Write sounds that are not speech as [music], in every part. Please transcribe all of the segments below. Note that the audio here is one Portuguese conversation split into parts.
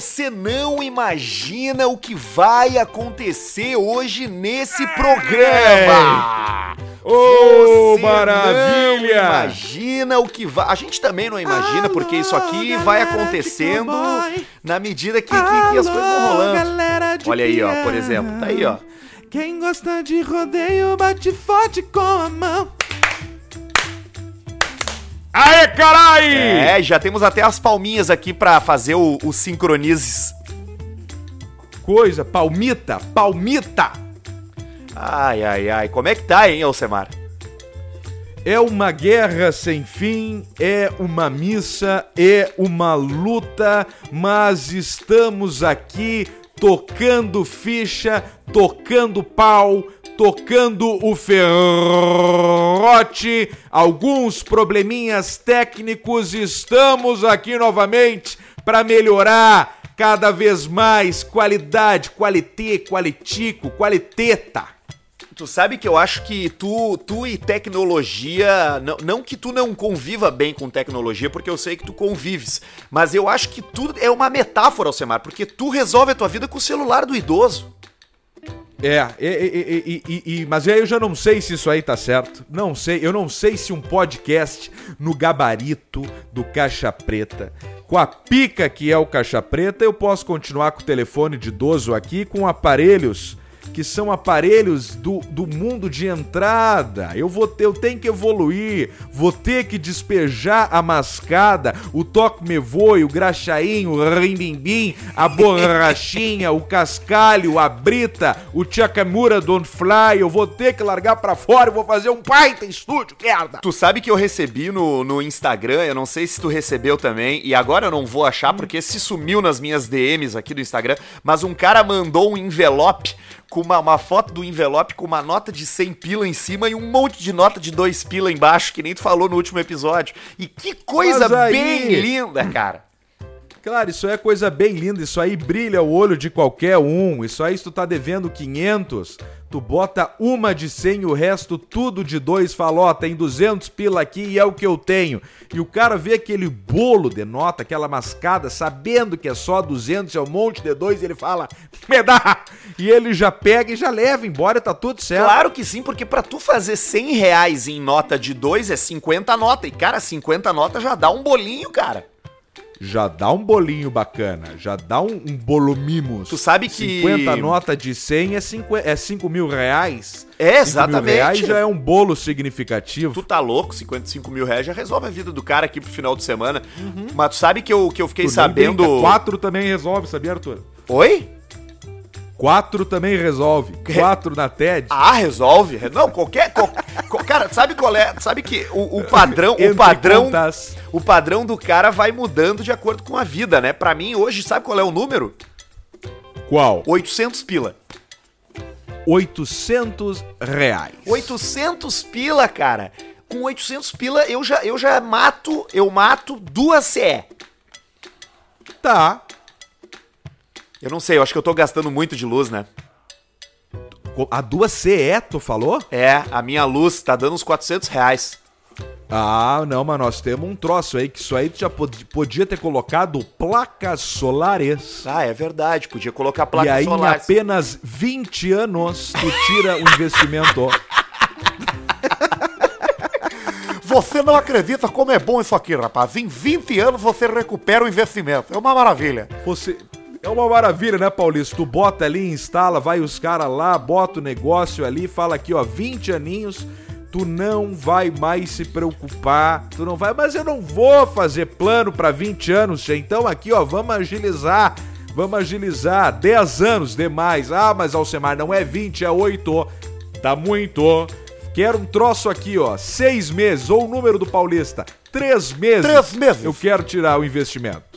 você não imagina o que vai acontecer hoje nesse programa. Ô, Você maravilha! Não imagina o que vai. A gente também não imagina, porque isso aqui vai acontecendo na medida que, que- que as coisas vão rolando. Olha aí, ó, por exemplo. Tá aí, ó. Quem gosta de rodeio, bate forte com a mão. Aê, carai! É, já temos até as palminhas aqui pra fazer o, o sincronizes. Coisa, palmita, palmita. Ai, ai, ai. Como é que tá, hein, Alcemar? É uma guerra sem fim, é uma missa, é uma luta, mas estamos aqui tocando ficha, tocando pau, tocando o ferrote, alguns probleminhas técnicos, estamos aqui novamente para melhorar cada vez mais qualidade, qualité, qualitico, qualiteta. Tu sabe que eu acho que tu, tu e tecnologia. Não, não que tu não conviva bem com tecnologia, porque eu sei que tu convives. Mas eu acho que tu é uma metáfora, Alcemar, porque tu resolve a tua vida com o celular do idoso. É, e, e- e- mas eu já não sei se isso aí tá certo. Não sei, eu não sei se um podcast no gabarito do Caixa Preta, com a pica que é o Caixa Preta, eu posso continuar com o telefone de idoso aqui com aparelhos que são aparelhos do, do mundo de entrada. Eu vou ter, eu tenho que evoluir, vou ter que despejar a mascada, o toque me voe, o graxaim, o rimbimbim, a borrachinha, o cascalho, a brita, o Chakamura Don't Fly. Eu vou ter que largar pra fora vou fazer um baita estúdio, merda! Tu sabe que eu recebi no, no Instagram, eu não sei se tu recebeu também, e agora eu não vou achar porque se sumiu nas minhas DMs aqui do Instagram, mas um cara mandou um envelope com uma, uma foto do envelope com uma nota de 100 pila em cima e um monte de nota de 2 pila embaixo, que nem tu falou no último episódio. E que coisa aí- bem linda, cara. Claro, isso é coisa bem linda, isso aí brilha o olho de qualquer um. Isso aí, se tu tá devendo 500, tu bota uma de 100 e o resto tudo de dois, fala, ó, tem 200 pila aqui e é o que eu tenho. E o cara vê aquele bolo de nota, aquela mascada, sabendo que é só 200, é um monte de dois, e ele fala, me dá! E ele já pega e já leva embora, tá tudo certo. Claro que sim, porque pra tu fazer 100 reais em nota de 2 é 50 nota. E, cara, 50 nota já dá um bolinho, cara. Já dá um bolinho bacana, já dá um, um bolo mimos. Tu sabe que- 50 nota de 100 é 5, é 5 mil reais. É, 5 exatamente. mil reais já é um bolo significativo. Tu tá louco, 55 mil reais já resolve a vida do cara aqui pro final de semana. Mas tu sabe que eu, que eu fiquei Tu sabendo. brinca, Quatro também resolve, sabia, Arthur? Oi? Quatro também resolve. Quatro na TED. Ah, resolve. Não, qualquer. qual- qual- cara, sabe qual é? Sabe que o, o padrão. O [laughs] padrão. O padrão do cara vai mudando de acordo com a vida, né? Pra mim, hoje, sabe qual é o número? Qual? 800 pila. 800 reais. 800 pila, cara. Com 800 pila, eu já, eu já mato. Eu mato duas CE. Tá. Eu não sei, eu acho que eu tô gastando muito de luz, né? A duas CE, tu falou? É, a minha luz tá dando uns 400 reais. Ah, não, mas nós temos um troço aí que isso aí tu já pod- podia ter colocado placas solares. Ah, é verdade, podia colocar e placas aí, solares. em apenas 20 anos, tu tira o investimento. [laughs] Você não acredita como é bom isso aqui, rapaz. Em 20 anos você recupera o investimento. É uma maravilha. Você. É uma maravilha, né, Paulista? Tu bota ali, instala, vai os caras lá, bota o negócio ali, fala aqui, ó, 20 aninhos, tu não vai mais se preocupar, tu não vai, mas eu não vou fazer plano pra 20 anos, che. então aqui, ó, vamos agilizar, vamos agilizar, 10 anos demais, ah, mas Alcemar, não é 20, é 8, tá muito, quero um troço aqui, ó, 6 meses, ou o número do Paulista, 3 meses, Três meses. eu quero tirar o investimento.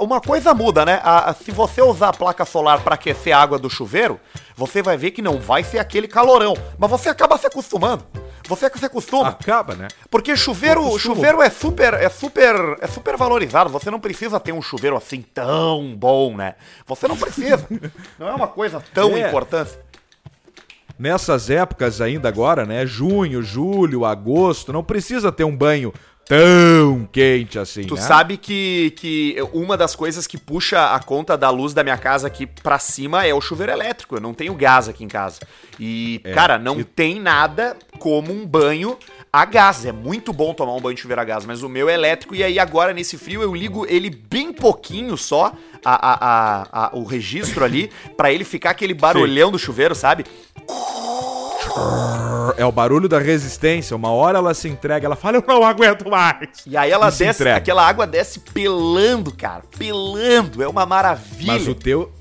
Uma coisa muda, né? A- a- se você usar a placa solar para aquecer a água do chuveiro, você vai ver que não vai ser aquele calorão. Mas você acaba se acostumando. Você se acostuma. Acaba, né? Porque chuveiro, chuveiro é super, é super, é super valorizado. Você não precisa ter um chuveiro assim tão bom, né? Você não precisa. [laughs] não é uma coisa tão É. importante. nessas épocas ainda agora, né? Junho, julho, agosto, não precisa ter um banho tão quente assim, Tu né? sabe que, que uma das coisas que puxa a conta da luz da minha casa aqui pra cima é o chuveiro elétrico. Eu não tenho gás aqui em casa. E, cara, não tem nada como um banho a gás. É muito bom tomar um banho de chuveiro a gás, mas o meu é elétrico. E aí, agora, nesse frio, eu ligo ele bem pouquinho só, a, a- a- a- o registro ali, pra ele ficar aquele barulhão do chuveiro, sabe? É o barulho da resistência. Uma hora ela se entrega, ela fala, eu não aguento mais. E aí ela E desce, aquela água desce pelando, cara. Pelando. É uma maravilha. Mas o teu.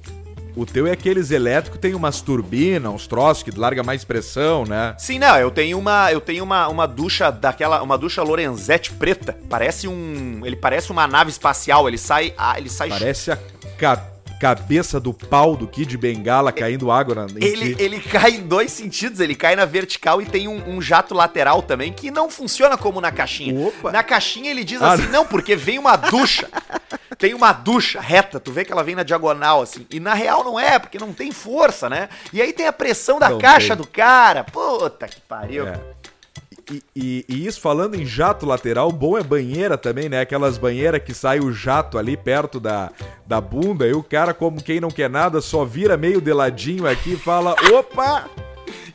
O teu é aqueles elétricos, tem umas turbinas, uns troços que larga mais pressão, né? Sim, não, eu tenho uma, eu tenho uma, uma ducha daquela, uma ducha Lorenzetti preta. Parece um, ele parece uma nave espacial, ele sai, ah, ele sai Parece a ca- cabeça do pau do Kid Bengala caindo água na, ele, ele cai em dois sentidos, ele cai na vertical e tem um, um jato lateral também, que não funciona como na caixinha. Opa. Na caixinha ele diz Ah, assim, não, porque vem uma ducha. [laughs] Tem uma ducha reta, tu vê que ela vem na diagonal, assim. E na real não é, porque não tem força, né? E aí tem a pressão da Não caixa tem. do cara. Puta que pariu. É. E, e- e isso falando em jato lateral, bom é banheira também, né? Aquelas banheiras que sai o jato ali perto da, da bunda, e o cara, como quem não quer nada, só vira meio de ladinho aqui e fala: opa!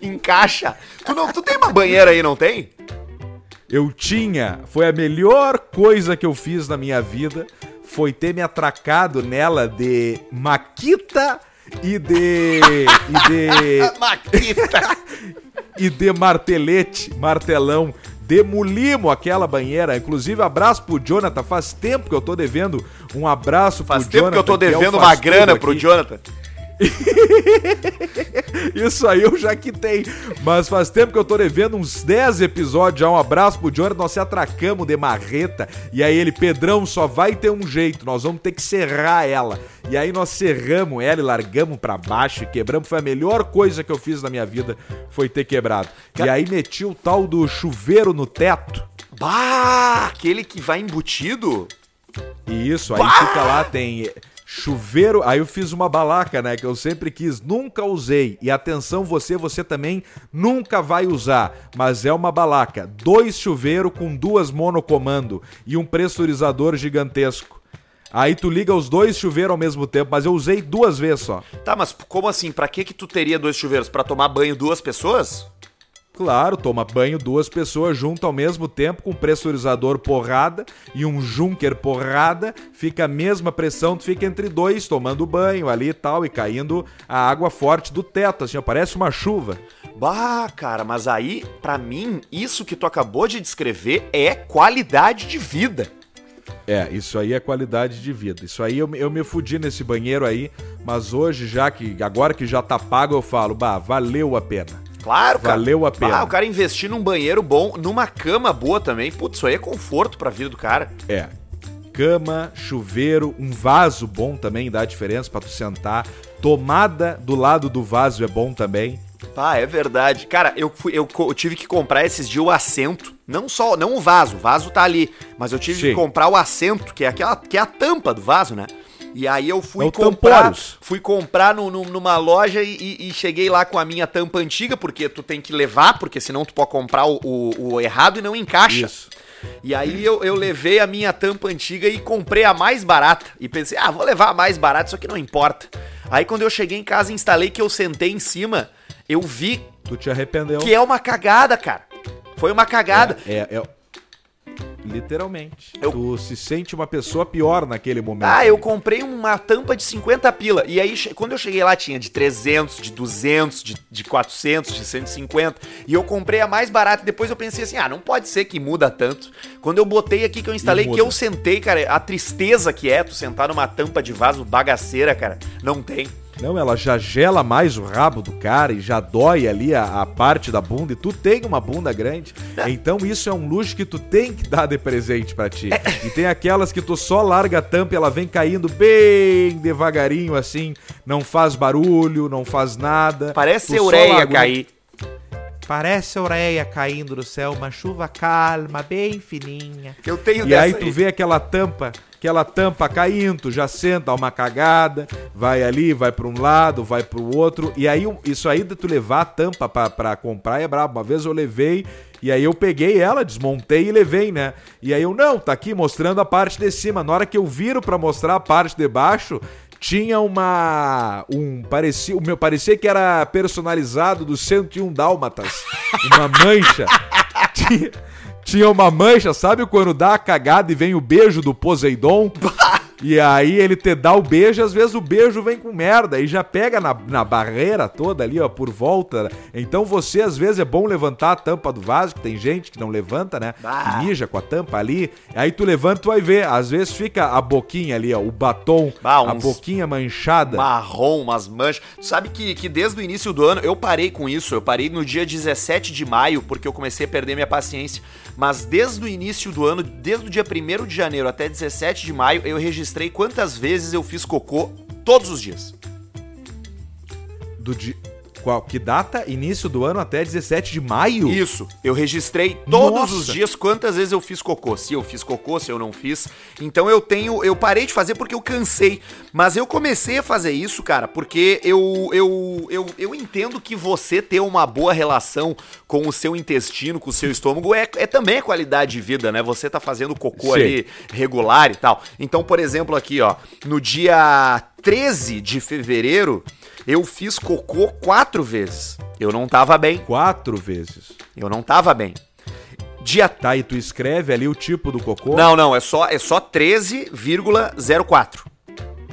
Encaixa. Tu, não, tu tem uma banheira aí, não tem? Eu tinha, foi a melhor coisa que eu fiz na minha vida, foi ter me atracado nela de Maquita e de. e de. [laughs] Maquita. [laughs] e de martelete, martelão. Demolimo aquela banheira. Inclusive, abraço pro Jonathan. Faz tempo que eu tô devendo um abraço Faz pro tempo que eu tô é devendo faz uma grana tudo pro aqui. Jonathan. [laughs] Isso aí eu já quitei. Mas faz tempo que eu tô devendo uns 10 episódios já. Um abraço pro Jonathan. Nós se atracamos de marreta. E aí ele, Pedrão, só vai ter um jeito. Nós vamos ter que serrar ela. E aí nós serramos ela e largamos pra baixo e quebramos. Foi a melhor coisa que eu fiz na minha vida. Foi ter quebrado. E aí meti o tal do chuveiro no teto. Bah, aquele que vai embutido? E isso, aí fica lá, tem chuveiro. Aí eu fiz uma balaca, né? Que eu sempre quis, nunca usei. E atenção, você, você também nunca vai usar. Mas é uma balaca. Dois chuveiros com duas monocomando e um pressurizador gigantesco. Aí tu liga os dois chuveiros ao mesmo tempo, mas eu usei duas vezes só. Tá, mas como assim? Pra que que tu teria dois chuveiros? Pra tomar banho duas pessoas? Claro, toma banho duas pessoas junto ao mesmo tempo com pressurizador porrada e um junker porrada, fica a mesma pressão, tu fica entre dois tomando banho ali e tal e caindo a água forte do teto, assim, ó, parece uma chuva. Bah, cara, mas aí, pra mim, isso que tu acabou de descrever é qualidade de vida. É, isso aí é qualidade de vida. Isso aí eu, me- eu me fudi nesse banheiro aí, mas hoje já que agora que já tá pago eu falo, bah, valeu a pena. Claro, cara. Valeu a pena. Ah, o cara investir num banheiro bom, numa cama boa também. Putz, isso aí é conforto pra vida do cara. É. Cama, chuveiro, um vaso bom também dá diferença pra tu sentar. Tomada do lado do vaso é bom também. Ah, é verdade. Cara, eu, fui, eu, eu tive que comprar esses dias o assento. Não só, não o vaso, o vaso tá ali. Mas eu tive Sim. que comprar o assento, que é aquela, que é a tampa do vaso, né? E aí eu fui É comprar, fui comprar no, no- numa loja e, e- e cheguei lá com a minha tampa antiga, porque tu tem que levar, porque senão tu pode comprar o, o- o errado e não encaixa. Isso. E aí eu, eu levei a minha tampa antiga e comprei a mais barata. E pensei, ah, vou levar a mais barata, isso aqui não importa. Aí quando eu cheguei em casa e instalei que eu sentei em cima, eu vi Tu te arrependeu. que é uma cagada, cara. Foi uma cagada. É, é, é- Literalmente. Eu- Tu se sente uma pessoa pior naquele momento. Ah, eu comprei uma tampa de 50 pila. E aí, quando eu cheguei lá, tinha de 300, de 200, de, de 400, de 150. E eu comprei a mais barata. E depois eu pensei assim: ah, não pode ser que muda tanto. Quando eu botei aqui, que eu instalei, que eu sentei, cara, a tristeza que é tu sentar numa tampa de vaso bagaceira, cara, não tem. Não, ela já gela mais o rabo do cara e já dói ali a, a parte da bunda. E tu tem uma bunda grande. Então isso é um luxo que tu tem que dar de presente pra ti. E tem aquelas que tu só larga a tampa e ela vem caindo bem devagarinho assim. Não faz barulho, não faz nada. Parece ureia larga- cair. Parece a ureia caindo do céu, uma chuva calma, bem fininha. Eu tenho E aí tu vê aquela tampa aquela tampa caindo, já senta, dá uma cagada, vai ali, vai para um lado, vai para o outro. E aí, isso aí de tu levar a tampa pra comprar é brabo. Uma vez eu levei e aí eu peguei ela, desmontei e levei, né? E aí eu, não, tá aqui mostrando a parte de cima. Na hora que eu viro para mostrar a parte de baixo, tinha uma um parecia o meu parecia que era personalizado do 101 dálmatas uma mancha [laughs] tinha, tinha uma mancha sabe quando dá a cagada e vem o beijo do Poseidon [laughs] e aí ele te dá o beijo e às vezes o beijo vem com merda e já pega na, na barreira toda ali, ó, por volta. Então você, às vezes, é bom levantar a tampa do vaso, que tem gente que não levanta, né? Bah. Que mija com a tampa ali. Aí tu levanta, tu vai ver. Às vezes fica a boquinha ali, ó, o batom, Bah, a boquinha manchada. marrom, umas manchas. Tu sabe que, que desde o início do ano eu parei com isso. Eu parei no dia 17 de maio, porque eu comecei a perder minha paciência. Mas desde o início do ano, desde o dia 1 de janeiro até 17 de maio, eu registrei quantas vezes eu fiz cocô todos os dias. Do di... Qual? Que data? Início do ano até 17 de maio? Isso, eu registrei todos Nossa. os dias quantas vezes eu fiz cocô. Se eu fiz cocô, se eu não fiz. Então eu tenho. Eu parei de fazer porque eu cansei. Mas eu comecei a fazer isso, cara, porque eu, eu, eu, eu entendo que você ter uma boa relação com o seu intestino, com o seu estômago, é, é também qualidade de vida, né? Você tá fazendo cocô Sim. ali regular e tal. Então, por exemplo, aqui, ó, no dia 13 de fevereiro, eu fiz cocô quatro vezes. Eu não tava bem. Quatro vezes. Eu não tava bem. Dia. Tá, e tu escreve ali o tipo do cocô? Não, não, é só, é só 13,04.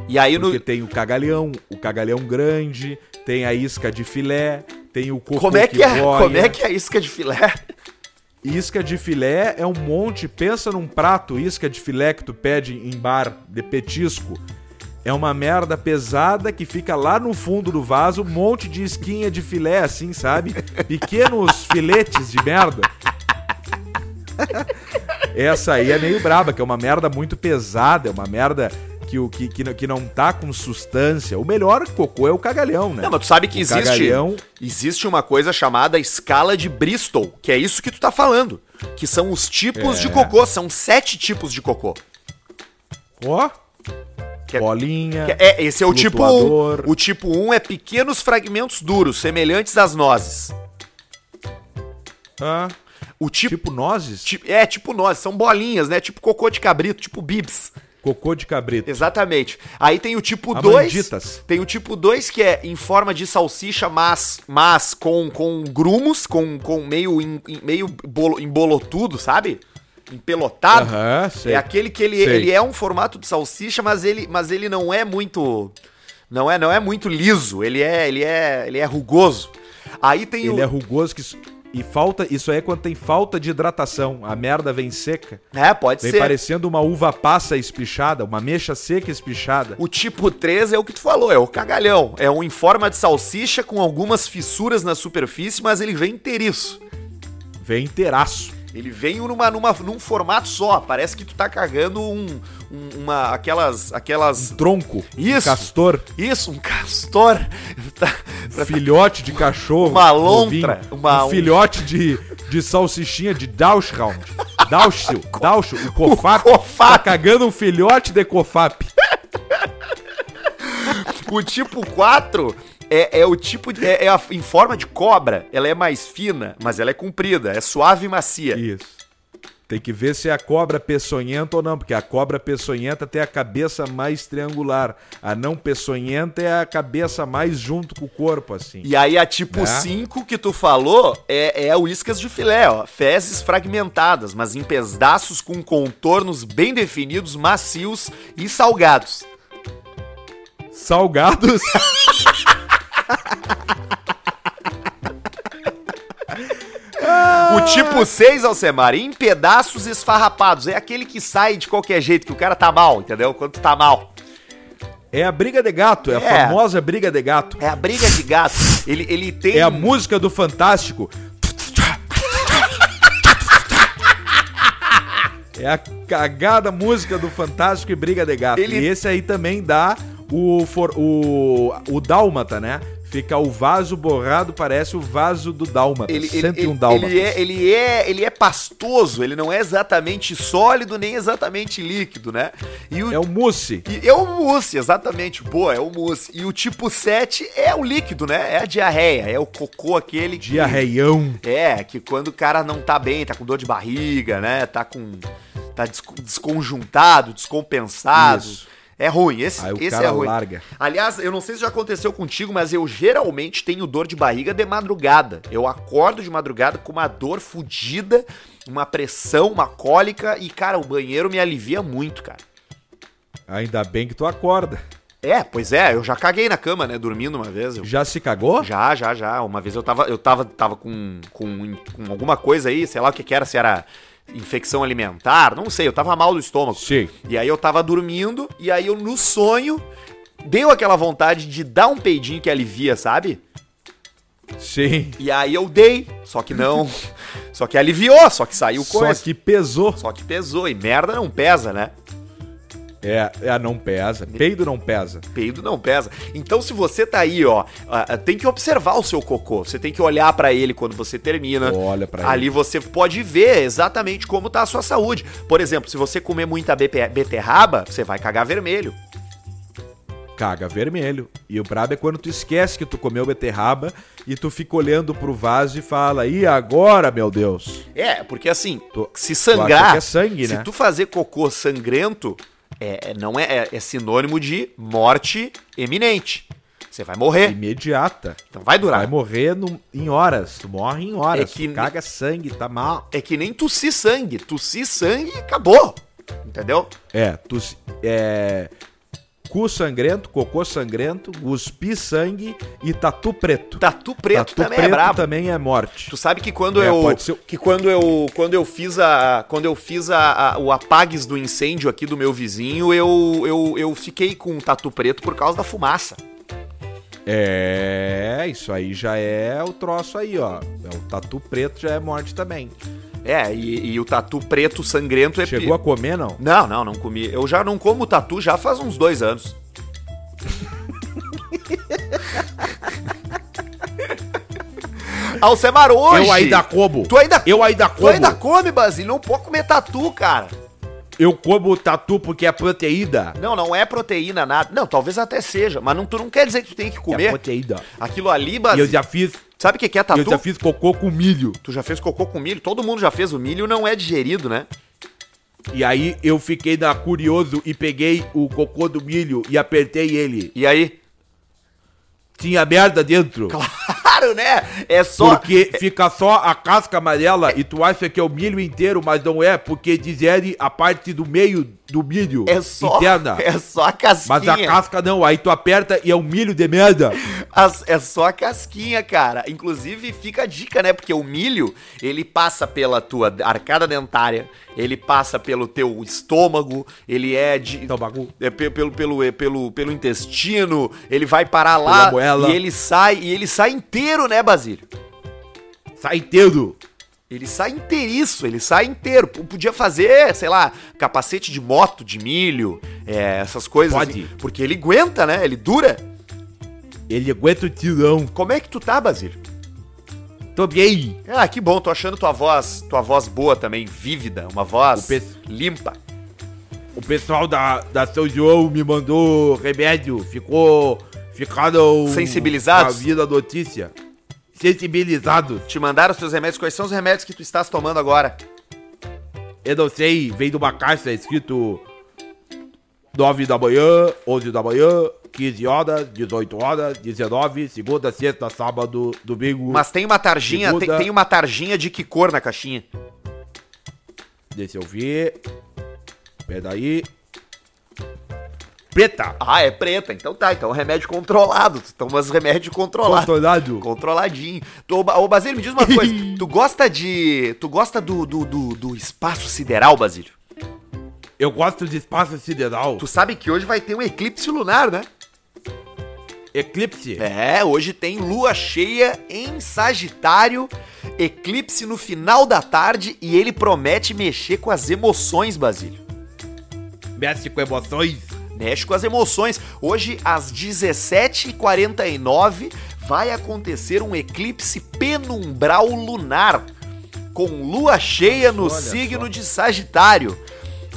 E aí no. Porque tem o cagalhão, o cagalhão grande, tem a isca de filé, tem o cocô Como é que é? boia. Como é que é a isca de filé? Isca de filé é um monte. Pensa num prato isca de filé que tu pede em bar de petisco. É uma merda pesada que fica lá no fundo do vaso, um monte de isquinha de filé, assim, sabe? Pequenos [laughs] filetes de merda. Essa aí é meio braba, que é uma merda muito pesada, é uma merda que, o, que, que, não- que não tá com substância. O melhor cocô é o cagalhão, né? Não, mas tu sabe que O existe. cagalhão- Existe uma coisa chamada escala de Bristol, que é isso que tu tá falando. Que são os tipos É. de cocô. São sete tipos de cocô. Ó, Que é- bolinha. que é, esse é o tipo 1. flutuador. O tipo 1 é pequenos fragmentos duros, semelhantes às nozes. Ah, O tipo. tipo nozes? ti- é, tipo nozes, são bolinhas, né? Tipo cocô de cabrito, tipo bibs. Cocô de cabrito. Exatamente. Aí tem o tipo 2. Amanditas. Tem o tipo 2 que é em forma de salsicha, mas, mas com, com grumos, com, com meio, em- meio bolo, embolotudo, sabe? Empelotado. Sei. É aquele que ele, Sei. ele é um formato de salsicha, mas ele, mas ele não é muito. Não é, não é muito liso. Ele é, ele é, ele é rugoso. Aí tem o. Ele é rugoso que. E falta. Isso aí é quando tem falta de hidratação. A merda vem seca. É, pode Vem ser. parecendo uma uva passa espichada, uma mecha seca espichada. O tipo 3 é o que tu falou, é o cagalhão. É um em forma de salsicha com algumas fissuras na superfície, mas ele vem inteiriço. Vem inteiraço. Ele vem numa, numa, num formato só. Parece que tu tá cagando um, um- uma, aquelas, aquelas. Tronco. Isso. Castor. Isso, um castor. [laughs] Tá- Filhote de cachorro. Uma lontra, novinho. uma- um filhote de, de salsichinha de Dauschround. Dauschel. [laughs] Dauschel. O Cofap. O Cofap. Tá cagando um filhote de Cofap. [laughs] O tipo 4 é, é o tipo. De, é, é a- em forma de cobra. Ela é mais fina, mas ela é comprida. É suave e macia. Isso. Tem que ver se é a cobra peçonhenta ou não, porque a cobra peçonhenta tem a cabeça mais triangular. A não peçonhenta é a cabeça mais junto com o corpo, assim. E aí a tipo Né? 5 que tu falou é, é a uíscas de filé, ó. Fezes fragmentadas, mas em pedaços com contornos bem definidos, macios e salgados. Salgados. [laughs] O tipo 6, Alcemar, em pedaços esfarrapados. É aquele que sai de qualquer jeito, que o cara tá mal, entendeu? Quando tá mal. É a briga de gato, é a É. famosa briga de gato. É a briga de gato. Ele, ele tem. É a música do Fantástico. É a cagada música do Fantástico e Briga de Gato. Ele- E esse aí também dá o, for, o, o Dálmata, né? Fica o vaso borrado, parece o vaso do Dálmata. Ele, ele, 101 ele, Dálmatas. ele é, ele, é, ele é pastoso, ele não é exatamente sólido nem exatamente líquido, né? O, É o mousse. e é o mousse, exatamente. Boa, é o mousse. E o tipo 7 é o líquido, né? É a diarreia, é o cocô aquele que... Diarreião. É, que quando o cara não tá bem, tá com dor de barriga, né? Tá com. tá desco- desconjuntado, descompensado. Isso. É ruim, esse, Aí o esse cara é ruim. larga. Aliás, eu não sei se já aconteceu contigo, mas eu geralmente tenho dor de barriga de madrugada. Eu acordo de madrugada com uma dor fodida, uma pressão, uma cólica e, cara, o banheiro me alivia muito, cara. Ainda bem que tu acorda. É, pois é, eu já caguei na cama, né, dormindo uma vez. Eu... Já se cagou? Já, já, já. Uma vez eu tava, eu tava, tava com, com, com alguma coisa aí, sei lá o que que era, se era infecção alimentar, não sei, eu tava mal do estômago. Sim. E aí eu tava dormindo, e aí eu no sonho deu aquela vontade de dar um peidinho que alivia, sabe? Sim. E aí eu dei, só que não. [laughs] só que aliviou, só que saiu Só coisa. que pesou. Só que pesou, e merda não pesa, né? É, é, não pesa. Peido não pesa. Peido não pesa. Então, se você tá aí, ó, tem que observar o seu cocô. Você tem que olhar pra ele quando você termina. Olha pra Ali ele. você pode ver exatamente como tá a sua saúde. Por exemplo, se você comer muita beterraba, você vai cagar vermelho. Caga vermelho. E o brabo é quando tu esquece que tu comeu beterraba e tu fica olhando pro vaso e fala, e agora, meu Deus? É, porque assim, Tu- se sangrar, é sangue, se né? tu fazer cocô sangrento, é, é- não é, é, é sinônimo de morte eminente. Você vai morrer. Imediata. Então vai durar. Vai morrer no- em horas. Tu morre em horas. É que- Tu caga sangue, tá mal. É que nem tossir sangue. Tossir sangue acabou. Entendeu? É, tu. É. Cu sangrento, cocô sangrento, cuspi sangue e tatu preto. Tatu preto tatu também preto é brabo. também é morte. Tu sabe que quando É, eu ser- que quando eu quando eu fiz a quando eu fiz a, a- o apagues do incêndio aqui do meu vizinho, eu, eu eu fiquei com tatu preto por causa da fumaça. É, isso aí já é o troço aí, ó. É, o tatu preto já é morte também. É, e, e o tatu preto sangrento é Chegou a comer, não? Não, não, não comi. Eu já não como tatu já faz uns dois anos. [laughs] Alcemar, hoje... Eu ainda como. Tu ainda, Eu ainda tu como. ainda come, Basílio? Não pode comer tatu, cara. Eu como tatu porque é proteína. Não, não é proteína, nada. Não, talvez até seja, mas não, tu não quer dizer que tu tem que É comer. proteína. Aquilo ali, E eu Basílio... já fiz, Sabe o que que é eu tatu? já fiz cocô com milho. Tu já fez cocô com milho? Todo mundo já fez. O milho não é digerido, né? E aí eu fiquei na curioso e peguei o cocô do milho e apertei ele. E aí? Tinha merda dentro. [laughs] Claro, né? É só... Porque fica só a casca amarela e tu acha que é o milho inteiro, mas não é, porque digere a parte do meio do milho É só, interna. [laughs] é só a casquinha. Mas a casca não, aí tu aperta e é um milho de merda. [laughs] As- é só a casquinha, cara. Inclusive, fica a dica, né? Porque o milho, ele passa pela tua arcada dentária, ele passa pelo teu estômago, ele é de. Bagulho. É pe- pelo, pelo, é pelo, pelo intestino, ele vai parar lá e ele sai, e ele sai inteiro, né, Basílio? Sai inteiro. Ele sai inteiriço, ele sai inteiro. Podia fazer, sei lá, capacete de moto, de milho, é, essas coisas. Pode. assim, porque ele aguenta, né? Ele dura. Ele aguenta o tirão. Como é que tu tá, Basílio? Tô bem. Ah, que bom, tô achando tua voz, tua voz boa também, vívida, uma voz pe- limpa. O pessoal da, da São João me mandou remédio. Ficou. Ficaram. Sensibilizados? Com a vida notícia. Sensibilizados. Te mandaram os teus remédios, quais são os remédios que tu estás tomando agora? Eu não sei, vem de uma caixa escrito 9 da manhã, 11 da manhã, 15 horas, 18 horas, 19, segunda, sexta, sábado, domingo. Mas tem uma tarjinha, tem, Segunda. tem uma tarjinha de que cor na caixinha? Deixa eu ver. Peraí. Preta. Ah, é preta, então tá, então é remédio controlado, tu tomas remédio controlado. Controlado. Controladinho. Ô, Basílio, me diz uma coisa, [laughs] tu gosta de... tu gosta do, do, do, do espaço sideral, Basílio? Eu gosto de espaço sideral. Tu sabe que hoje vai ter um eclipse lunar, né? Eclipse. É, hoje tem lua cheia em Sagitário, eclipse no final da tarde e ele promete mexer com as emoções, Basílio. Mexe com emoções. Mexe com as emoções. Hoje, às 17h49, vai acontecer um eclipse penumbral lunar com lua cheia no Olha signo só. de Sagitário.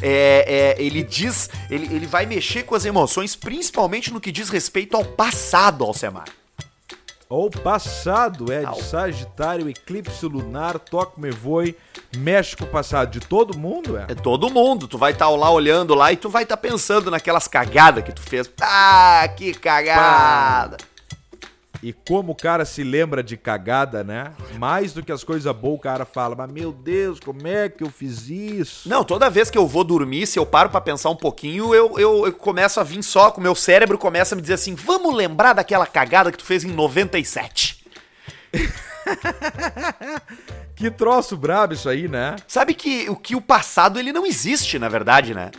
É, é, ele diz, ele, ele vai mexer com as emoções, principalmente no que diz respeito ao passado, Alcemar. O passado é de Sagitário, eclipse lunar, toque me voe, mexe com o passado de todo mundo, é? É todo mundo, tu vai estar lá olhando lá e tu vai estar pensando naquelas cagadas que tu fez. Ah, que cagada! E como o cara se lembra de cagada, né? Mais do que as coisas boas, o cara fala, mas meu Deus, como é que eu fiz isso? Não, toda vez que eu vou dormir, se eu paro pra pensar um pouquinho, eu, eu, eu começo a vir só, com o meu cérebro começa a me dizer assim, vamos lembrar daquela cagada que tu fez em 97. [laughs] Que troço brabo isso aí, né? Sabe que o que o passado ele não existe, na verdade, né?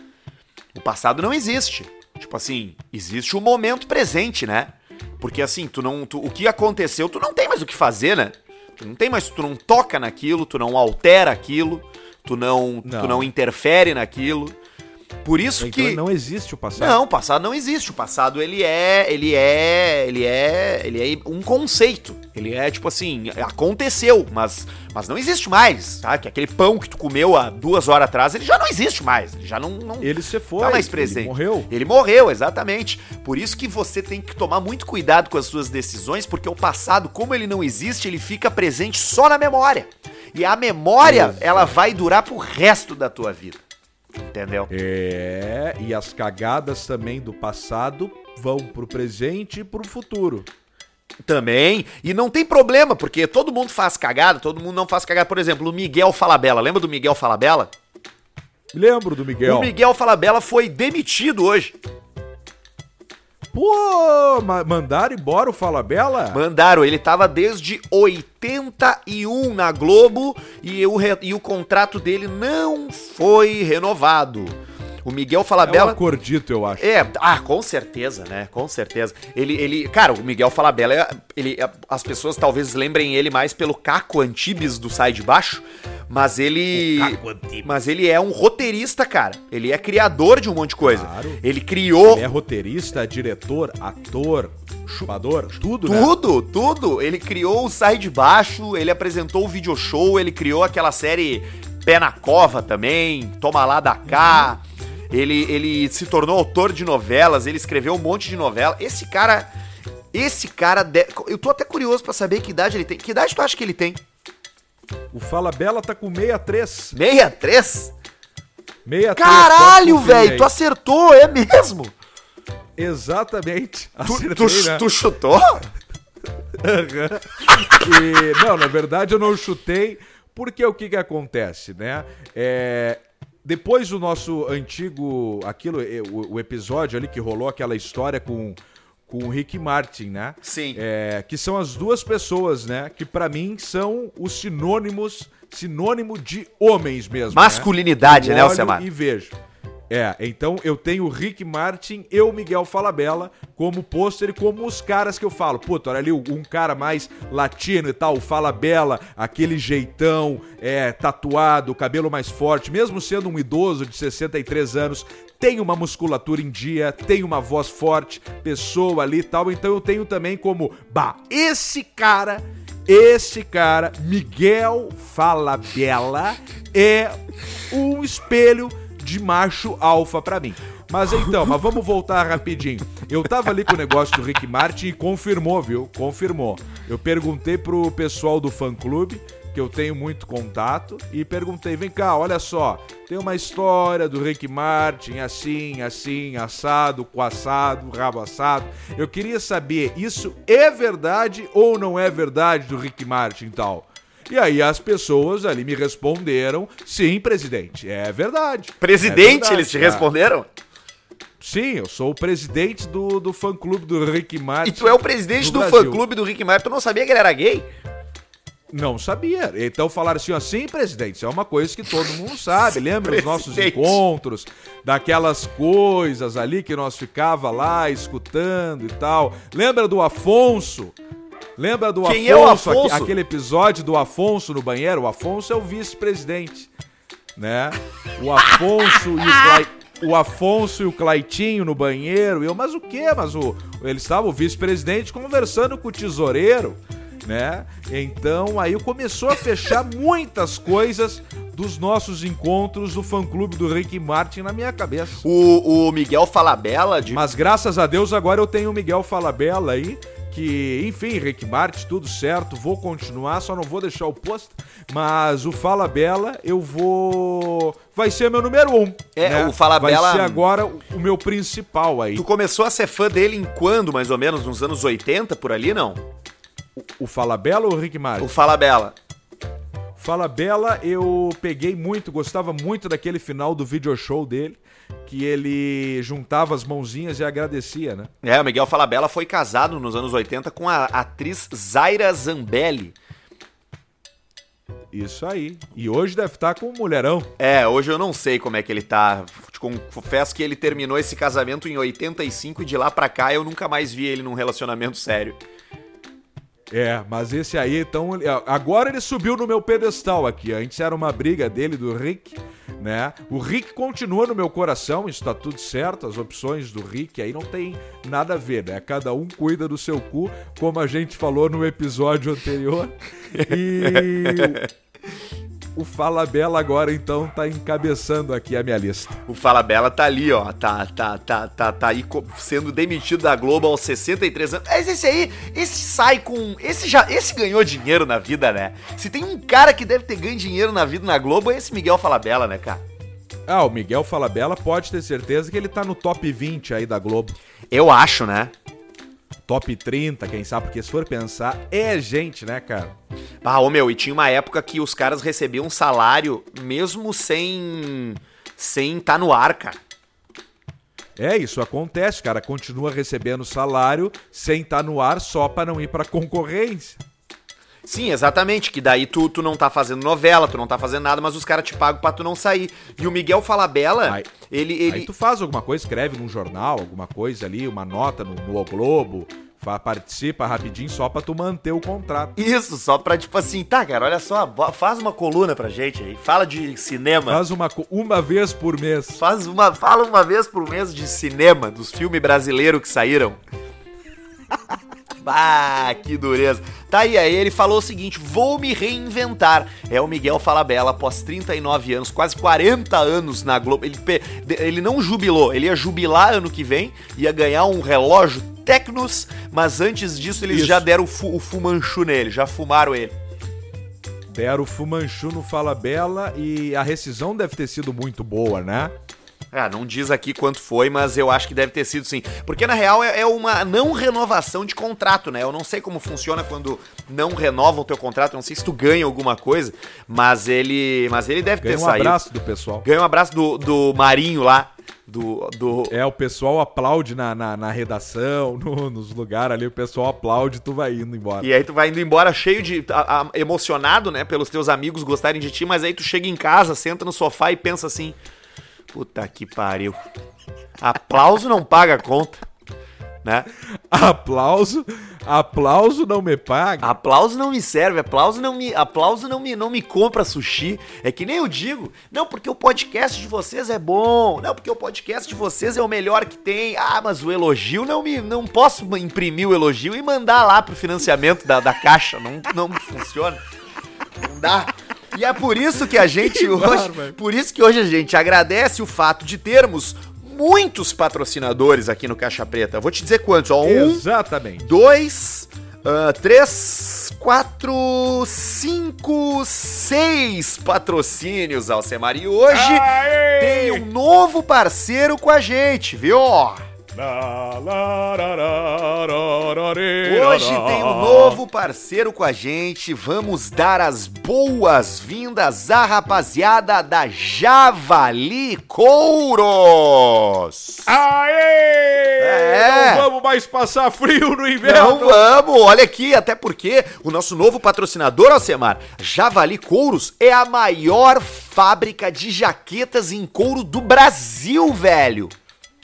O passado não existe. Tipo assim, existe o momento presente, né? Porque assim, tu não, tu- o que aconteceu, tu não tem mais o que fazer, né? Tu não tem mais, tu não toca naquilo, tu não altera aquilo, tu não, tu Não. não interfere naquilo. Por isso Então que não existe o passado. não, o passado não existe. O passado ele é, ele é, ele é, ele é um conceito. Ele é tipo assim, aconteceu, mas, mas não existe mais, tá? Que aquele pão que tu comeu há duas horas atrás, ele já não existe mais. Ele já não, não Ele se foi, tá mais ele presente. morreu. Ele morreu, exatamente. Por isso que você tem que tomar muito cuidado com as suas decisões, porque o passado, como ele não existe, ele fica presente só na memória. E a memória, ela vai durar pro resto da tua vida. Entendeu? É, e as cagadas também do passado vão pro presente e pro futuro. Também. E não tem problema, porque todo mundo faz cagada, todo mundo não faz cagada. Por exemplo, o Miguel Falabella. Lembra do Miguel Falabella? Lembro do Miguel. O Miguel Falabella foi demitido hoje. Pô, ma- mandaram embora o Fala Bela? Mandaram, ele tava desde 81 na Globo e o, e o contrato dele não foi renovado. O Miguel É um Falabella. acordito, eu acho. É, ah, com certeza, né? Com certeza. Ele, ele, cara, o Miguel Falabella, é- ele, é- as pessoas talvez lembrem ele mais pelo Caco Antibes do Sai de Baixo, mas ele, mas ele é um roteirista, cara. Ele é criador de um monte de coisa. Claro. Ele criou Ele é roteirista, diretor, ator, chupador, tudo, né? tudo, tudo. Ele criou o Sai de Baixo, ele apresentou o video show, ele criou aquela série Pé na Cova também, Toma lá da cá. Ele, ele se tornou autor de novelas, ele escreveu um monte de novela. Esse cara, esse cara, de- eu tô até curioso pra saber que idade ele tem. Que idade tu acha que ele tem? O Fala Bela tá com 63. 63? 63 Caralho, velho, tu acertou, é mesmo? Exatamente. Tu, Acertei, tu, né? tu chutou? E, não, na verdade eu não chutei, porque o que que acontece, né? É, depois do nosso antigo, aquilo, eh, o, o episódio ali que rolou aquela história com, com o Rick Martin, né? Sim. É, que são as duas pessoas, né? Que pra mim são os sinônimos, sinônimo de homens mesmo. Masculinidade, Eu né, olho Alcemar? E vejo. É, então eu tenho o Rick Martin e o Miguel Falabella como pôster e como os caras que eu falo. Puta, olha ali, um cara mais latino e tal, o Falabella, aquele jeitão, é, tatuado, cabelo mais forte, mesmo sendo um idoso de 63 anos, tem uma musculatura em dia, tem uma voz forte, pessoa ali e tal. Então eu tenho também como, bah, esse cara esse cara, Miguel Falabella, é um espelho de macho alfa pra mim. Mas então, mas vamos voltar rapidinho. Eu tava ali com o negócio do Rick Martin e confirmou, viu? Confirmou. Eu perguntei pro pessoal do fã clube, que eu tenho muito contato, e perguntei: vem cá, olha só, tem uma história do Rick Martin assim, assim, assado, com assado, rabo assado. Eu queria saber, isso é verdade ou não é verdade do Rick Martin e tal? E aí as pessoas ali me responderam: sim, presidente, é verdade. Presidente, É verdade, eles te cara. responderam? Sim, eu sou o presidente do, do fã clube do Rick Martin. E tu é o presidente do Brasil. fã-clube do Rick Martin, tu não sabia que ele era gay? Não sabia. Então falaram assim, ó, sim, presidente, isso é uma coisa que todo mundo sabe. Lembra os nossos Presidente. encontros, daquelas coisas ali que nós ficava lá escutando e tal. Lembra do Afonso? Lembra do Quem é o Afonso? aque- Afonso? aquele episódio do Afonso no banheiro? O Afonso é o vice-presidente, né? O Afonso e o [laughs] o Afonso e o Claitinho no banheiro. Eu, mas o quê? Mas o, ele estava o vice-presidente conversando com o tesoureiro, né? Então aí começou a fechar muitas coisas dos nossos encontros do fã-clube do Rick Martin na minha cabeça. O, o Miguel Falabella, de... Mas graças a Deus agora eu tenho o Miguel Falabella aí, que, enfim, Rick Martin, tudo certo, vou continuar, só não vou deixar o post, mas o Fala Bela eu vou... vai ser meu número um. É, né? o Fala vai Bela- ser agora o o meu principal aí. Tu começou a ser fã dele em quando, mais ou menos? Nos anos 80, por ali, não? O Fala Bela ou o Rick Martin? O Falabella. Fala Bela, eu peguei muito, gostava muito daquele final do video show dele, que ele juntava as mãozinhas e agradecia, né? É, o Miguel Falabella foi casado nos anos 80 com a atriz Zaira Zambelli. Isso aí. E hoje deve estar com um mulherão. É, hoje eu não sei como é que ele tá. Confesso que ele terminou esse casamento em 85 e de lá pra cá eu nunca mais vi ele num relacionamento sério. É, mas esse aí, então, agora ele subiu no meu pedestal aqui. Antes era uma briga dele, do Rick, né? O Rick continua no meu coração, isso tá tudo certo. As opções do Rick aí não tem nada a ver, né? Cada um cuida do seu cu, como a gente falou no episódio anterior. [laughs] E o Fala Bela agora, então, tá encabeçando aqui a minha lista. O Falabella tá ali, ó. Tá, tá, tá, tá, tá aí sendo demitido da Globo aos 63 anos. Mas esse aí, esse sai com. Esse já. Esse ganhou dinheiro na vida, né? Se tem um cara que deve ter ganho dinheiro na vida na Globo, é esse Miguel Falabella, né, cara? Ah, o Miguel Fala Bela pode ter certeza que ele tá no top 20 aí da Globo. Eu acho, né? Top 30, quem sabe, porque se for pensar, é gente, né, cara? Ah, ô meu, e tinha uma época que os caras recebiam um salário mesmo sem. sem tá no ar, cara. É, isso acontece, cara, continua recebendo salário sem estar no ar só pra não ir pra concorrência. Sim, exatamente, que daí tu, tu não tá fazendo novela, tu não tá fazendo nada, mas os caras te pagam pra tu não sair. E o Miguel Falabella, Aí- ele. ele... Aí tu faz alguma coisa, escreve num jornal, alguma coisa ali, uma nota no, no O Globo, participa rapidinho só pra tu manter o contrato. Isso, só pra tipo assim, tá, cara, olha só, faz uma coluna pra gente aí, fala de cinema. Faz uma, uma vez por mês. Faz uma, fala uma vez por mês de cinema, dos filmes brasileiros que saíram. [laughs] Ah, que dureza. Tá aí, aí ele falou o seguinte: vou me reinventar. É o Miguel Falabella, após 39 anos, quase 40 anos na Globo. Ele, ele não jubilou, ele ia jubilar ano que vem, ia ganhar um relógio Tecnos, mas antes disso eles Isso. já deram o, fu, o fumanchu nele, já fumaram ele. Deram o Fumanchu no Fala Bela e a rescisão deve ter sido muito boa, né? Ah, não diz aqui quanto foi, mas eu acho que deve ter sido sim. Porque na real é, é uma não renovação de contrato, né? Eu não sei como funciona quando não renovam o teu contrato, não sei se tu ganha alguma coisa, mas ele, mas ele deve Ganha ter um saído. abraço do pessoal. Ganha um abraço do, do Marinho lá, do, do... É, o pessoal aplaude na, na, na redação, no- nos lugares ali, o pessoal aplaude e tu vai indo embora. E aí tu vai indo embora cheio de. a- a- emocionado, né? Pelos teus amigos gostarem de ti, mas aí tu chega em casa, senta no sofá e pensa assim. Puta que pariu. Aplauso não paga a conta. Né? Aplauso, aplauso não me paga. Aplauso não me serve, aplauso não me, aplauso não me, não me compra sushi. É que nem eu digo, não porque o podcast de vocês é bom, não porque o podcast de vocês é o melhor que tem. Ah, mas o elogio não me, não posso imprimir o elogio e mandar lá pro financiamento da, da caixa, não, não funciona. Não dá. E é por isso que a gente Que hoje, por isso que hoje a gente agradece o fato de termos muitos patrocinadores aqui no Caixa Preta. Vou te dizer quantos, ó, um, Exatamente. dois, ah, três, quatro, cinco, seis patrocínios, Alcemar. E hoje Aê! tem um novo parceiro com a gente, viu? Hoje tem um novo parceiro com a gente. Vamos dar as boas-vindas à rapaziada da Javali Couros. Aê! É. Não vamos mais passar frio no inverno. Não vamos, olha aqui, até porque o nosso novo patrocinador, Alcemar, Javali Couros, é a maior fábrica de jaquetas em couro do Brasil, velho.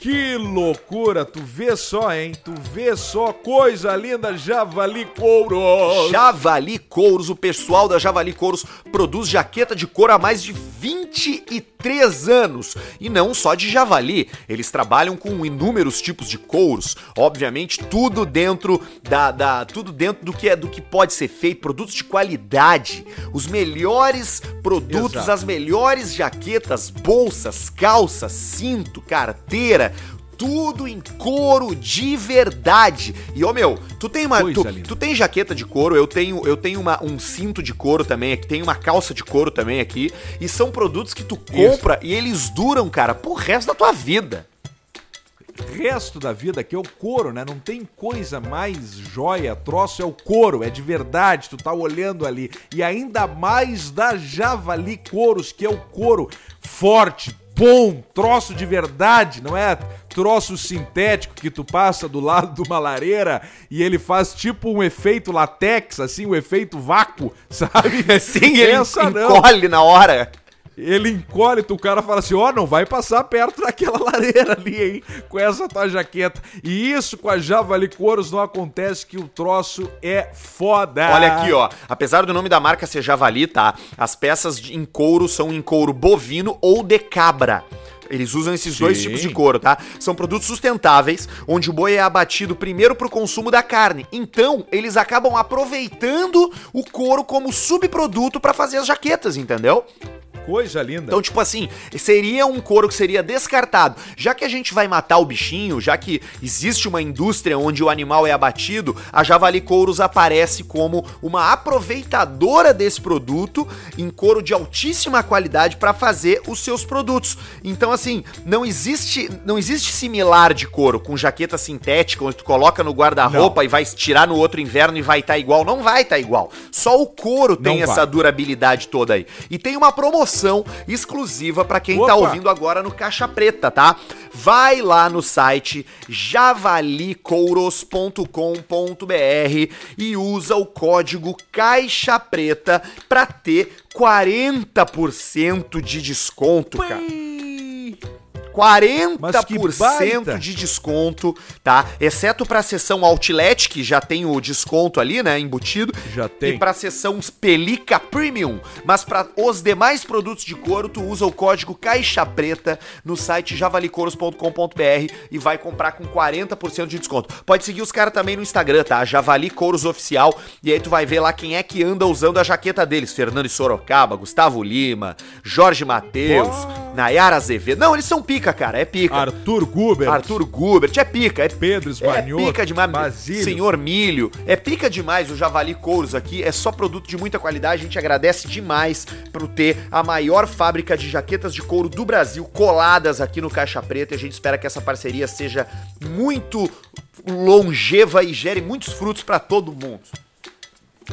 Que loucura, tu vê só, hein? Tu vê só, coisa linda, Javali Couros. Javali Couros, o pessoal da Javali Couros produz jaqueta de couro há mais de 23 anos. E não só de javali, eles trabalham com inúmeros tipos de couros. Obviamente, tudo dentro da, da tudo dentro do que é do que pode ser feito, produtos de qualidade, os melhores produtos, Exato. as melhores jaquetas, bolsas, calças, cinto, carteira, tudo em couro de verdade. E ô meu, tu tem uma tu, tu tem jaqueta de couro, eu tenho eu tenho uma, um cinto de couro também aqui, tem uma calça de couro também aqui, e são produtos que tu compra e eles duram, cara, pro resto da tua vida. resto da vida que é o couro, né? Não tem coisa mais joia, troço é o couro, é de verdade, tu tá olhando ali. E ainda mais da Javali Couros, que é o couro forte, bom, troço de verdade, não é troço sintético que tu passa do lado de uma lareira e ele faz tipo um efeito latex, assim, um efeito vácuo, sabe? [laughs] Sim, ele não. encolhe na hora. Ele encolhe, tu, o cara fala assim, ó, não vai passar perto daquela [laughs] lareira ali, hein, com essa tua jaqueta. E isso com a Javali Couros não acontece que o troço é foda. Olha aqui, ó. Apesar do nome da marca ser Javali, tá? As peças de- em couro são em couro bovino ou de cabra. Eles usam esses dois Sim. tipos de couro, tá? São produtos sustentáveis, onde o boi é abatido primeiro pro consumo da carne. Então, eles acabam aproveitando o couro como subproduto pra fazer as jaquetas, entendeu? Coisa linda. Então, tipo assim, seria um couro que seria descartado. Já que a gente vai matar o bichinho, já que existe uma indústria onde o animal é abatido, a Javali Couros aparece como uma aproveitadora desse produto em couro de altíssima qualidade para fazer os seus produtos. Então, assim, não existe, não existe similar de couro com jaqueta sintética onde tu coloca no guarda-roupa e vai tirar no outro inverno e vai estar igual. Não vai estar igual. Só o couro tem Não essa vai. durabilidade toda aí. E tem uma promoção exclusiva pra quem tá Opa! ouvindo agora no Caixa Preta, tá? Vai lá no site javalicouros.com.br e usa o código Caixa Preta pra ter 40% de desconto, cara. Mas que 40% baita. de desconto, tá? Exceto pra seção Outlet, que já tem o desconto ali, né, embutido. Já tem. E pra seção Pelica Premium. Mas pra os demais produtos de couro, tu usa o código Caixa Preta no site javalicouros.com.br e vai comprar com 40% de desconto. Pode seguir os caras também no Instagram, tá? Javali Couros Oficial. E aí tu vai ver lá quem é que anda usando a jaqueta deles. Fernando Sorocaba, Gustavo Lima, Jorge Matheus, Nayara Azevedo. Não, eles são pica, cara. É pica. Arthur Guber. Arthur Gubert, é pica, é Pedro É Esmanhoto. pica demais, Basílio. senhor Milho, é pica demais o Javali Couros aqui, é só produto de muita qualidade, a gente agradece demais por ter a maior fábrica de jaquetas de couro do Brasil coladas aqui no Caixa Preta e a gente espera que essa parceria seja muito longeva e gere muitos frutos pra todo mundo.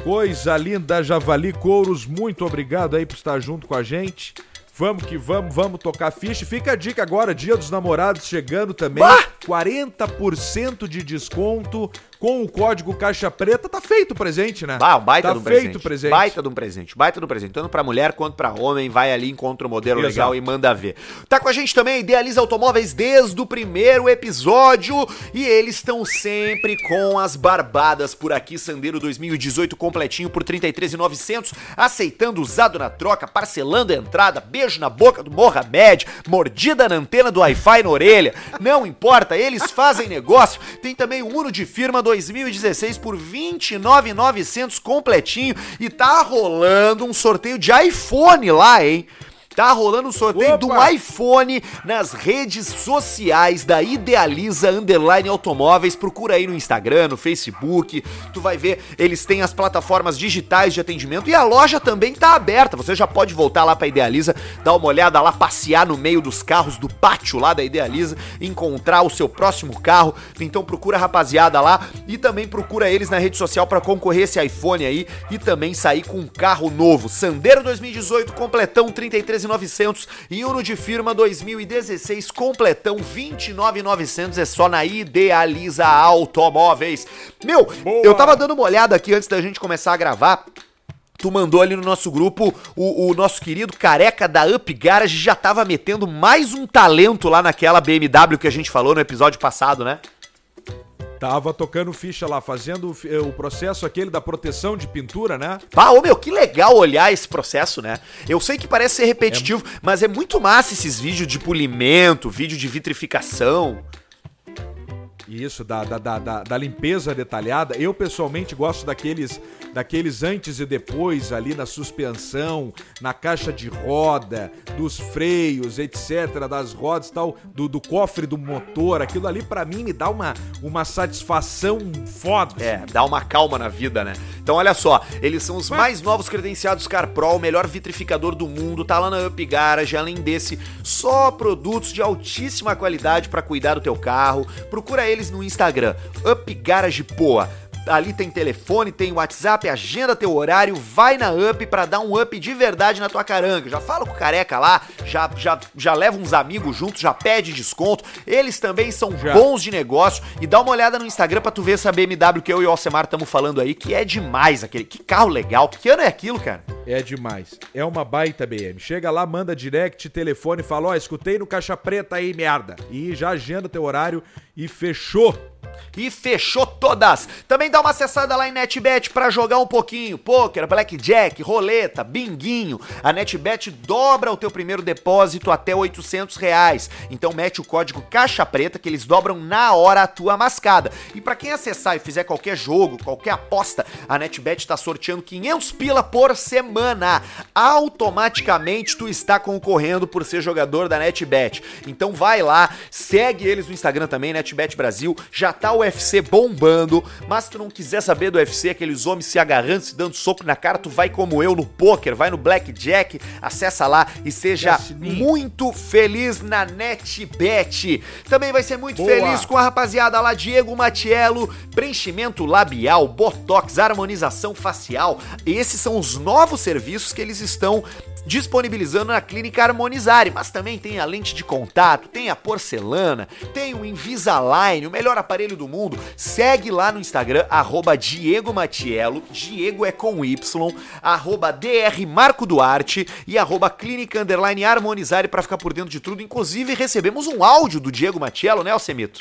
Coisa linda, Javali Couros, muito obrigado aí por estar junto com a gente. Vamos que vamos, vamos tocar ficha. Fica a dica agora, Dia dos Namorados chegando também. Bah! 40% de desconto com o código Caixa Preta. Tá feito o presente, né? Ah, um baita tá de um feito presente. o presente. Baita de um presente. Baita de um presente. Tanto pra mulher quanto pra homem. Vai ali, encontra o modelo Exato. legal e manda ver. Tá com a gente também Idealiza Automóveis desde o primeiro episódio. E eles estão sempre com as barbadas por aqui. Sandeiro 2018 completinho por R$ 33,900. Aceitando usado na troca, parcelando a entrada, beijo na boca do Mohamed, mordida na antena do Wi-Fi na orelha. Não importa, eles fazem negócio. Tem também o Uno de firma 2016 por R$ 29,900 completinho. E tá rolando um sorteio de iPhone lá, hein? Tá rolando um sorteio de um iPhone nas redes sociais da Idealiza Underline Automóveis. Procura aí no Instagram, no Facebook. Tu vai ver, eles têm as plataformas digitais de atendimento e a loja também tá aberta. Você já pode voltar lá pra Idealiza, dar uma olhada lá, passear no meio dos carros do pátio lá da Idealiza, encontrar o seu próximo carro. Então procura a rapaziada lá e também procura eles na rede social pra concorrer esse iPhone aí e também sair com um carro novo. Sandero 2018 completão 33,900 e Uno de firma 2016 completão 29,900 é só na Idealiza Automóveis. Meu, eu tava dando uma olhada aqui antes da gente começar a gravar Tu mandou ali no nosso grupo o, o nosso querido careca da Up Garage já tava metendo mais um talento lá naquela BMW que a gente falou no episódio passado, né? Tava tocando ficha lá, fazendo o fi- o processo aquele da proteção de pintura, né? Pá, ô meu, que legal olhar esse processo, né? Eu sei que parece ser repetitivo, mas é muito massa esses vídeos de polimento, vídeo de vitrificação. Isso, da, da, da, da- limpeza detalhada. Eu pessoalmente gosto daqueles, daqueles antes e depois ali na suspensão, na caixa de roda, dos freios, etc., das rodas e tal, do, do cofre do motor. Aquilo ali pra mim me dá uma, uma satisfação foda. É, dá uma calma na vida, né? Então olha só, eles são os mais novos credenciados CarPro, o melhor vitrificador do mundo, tá lá na Up Garage, além desse, só produtos de altíssima qualidade pra cuidar do teu carro. Procura eles no Instagram, Up. Ali tem telefone, tem WhatsApp, agenda teu horário, vai na Up pra dar um up de verdade na tua caranga. Já fala com o careca lá, já, já, já leva uns amigos juntos, já pede desconto. Eles também são Já. bons de negócio. E dá uma olhada no Instagram pra tu ver essa BMW que eu e o Alcemar estamos falando aí, que é demais aquele. Que carro legal. Que ano é aquilo, cara? É demais. É uma baita BM. Chega lá, manda direct, telefone, fala, ó, escutei no caixa preta aí, merda. E já agenda teu horário e fechou. E fechou todas. Também dá uma acessada lá em NetBet pra jogar um pouquinho. Poker, blackjack, roleta, binguinho. A NetBet dobra o teu primeiro depósito até 800 reais. Então mete o código Caixa Preta que eles dobram na hora a tua mascada. E pra quem acessar e fizer qualquer jogo, qualquer aposta, a NetBet tá sorteando 500 pila por semana. Automaticamente tu está concorrendo por ser jogador da NetBet. Então vai lá, segue eles no Instagram também, NetBet Brasil. Já tá o UFC bombando, mas se tu não quiser saber do UFC, aqueles homens se agarrando, se dando soco na cara, tu vai como eu no poker, vai no blackjack, acessa lá e seja muito feliz na NetBet. Também vai ser muito Boa. feliz com a rapaziada lá, Diego Matiello, preenchimento labial, botox, harmonização facial. Esses são os novos serviços que eles estão disponibilizando na clínica Harmonizare, mas também tem a lente de contato, tem a porcelana, tem o Invisalign, o melhor aparelho do mundo. Segue lá no Instagram, arroba Diego Matiello, Diego é com Y, arroba DR Marco Duarte e arroba Clínica Underline Harmonizare pra ficar por dentro de tudo. Inclusive, recebemos um áudio do Diego Matiello, né, Alcemito?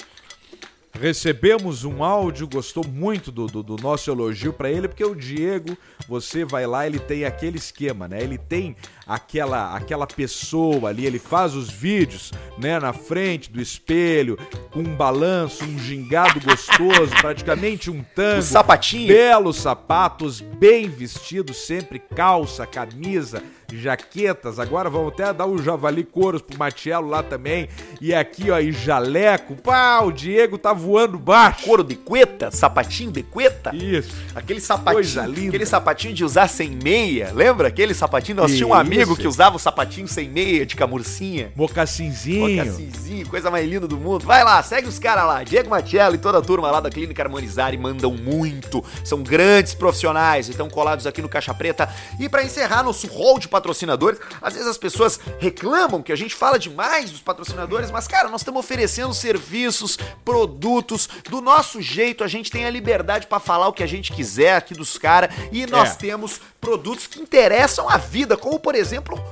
Recebemos um áudio, gostou muito do, do, do nosso elogio pra ele, porque o Diego, você vai lá, ele tem aquele esquema, né? Ele tem aquela aquela pessoa ali, ele faz os vídeos, né, na frente do espelho, com um balanço, um gingado gostoso, [laughs] praticamente um tango. O sapatinho. Belos sapatos, bem vestidos, sempre calça, camisa, jaquetas. Agora vamos até dar um javali couros pro Matiello lá também. E aqui, ó, e jaleco. Pá, o Diego tá voando baixo. Couro de cueta, sapatinho de cueta. Isso. Aquele sapatinho, Coisa linda. aquele sapatinho de usar sem meia, lembra? Aquele sapatinho, nós tínhamos um amigo Isso. que usava o sapatinho sem meia, de camurcinha. Mocassinzinho. Mocassinzinho, coisa mais linda do mundo. Vai lá, segue os caras lá. Diego Matiello e toda a turma lá da Clínica Harmonizar e mandam muito. São grandes profissionais e estão colados aqui no Caixa Preta. E pra encerrar nosso rol de patrocinadores, às vezes as pessoas reclamam que a gente fala demais dos patrocinadores, mas cara, nós estamos oferecendo serviços, produtos do nosso jeito. A gente tem a liberdade pra falar o que a gente quiser aqui dos caras e nós É. temos produtos que interessam a vida, como por exemplo,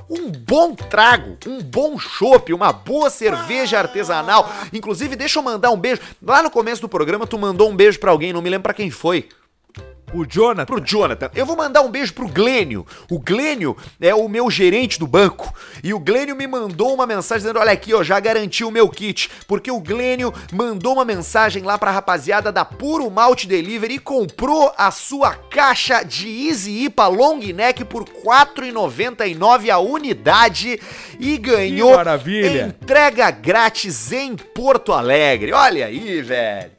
um bom trago, um bom chopp, uma boa cerveja artesanal. Inclusive, deixa eu mandar um beijo. Lá no começo do programa tu mandou um beijo pra alguém, não me lembro pra quem foi. O Jonathan. Pro Jonathan. Eu vou mandar um beijo pro Glênio. O Glênio é o meu gerente do banco. E o Glênio me mandou uma mensagem dizendo: Olha aqui, ó, já garanti o meu kit. Porque o Glênio mandou uma mensagem lá pra rapaziada da Puro Malte Delivery e comprou a sua caixa de Easy IPA Long Neck por R$ 4,99 a unidade e ganhou entrega grátis em Porto Alegre. Olha aí, velho.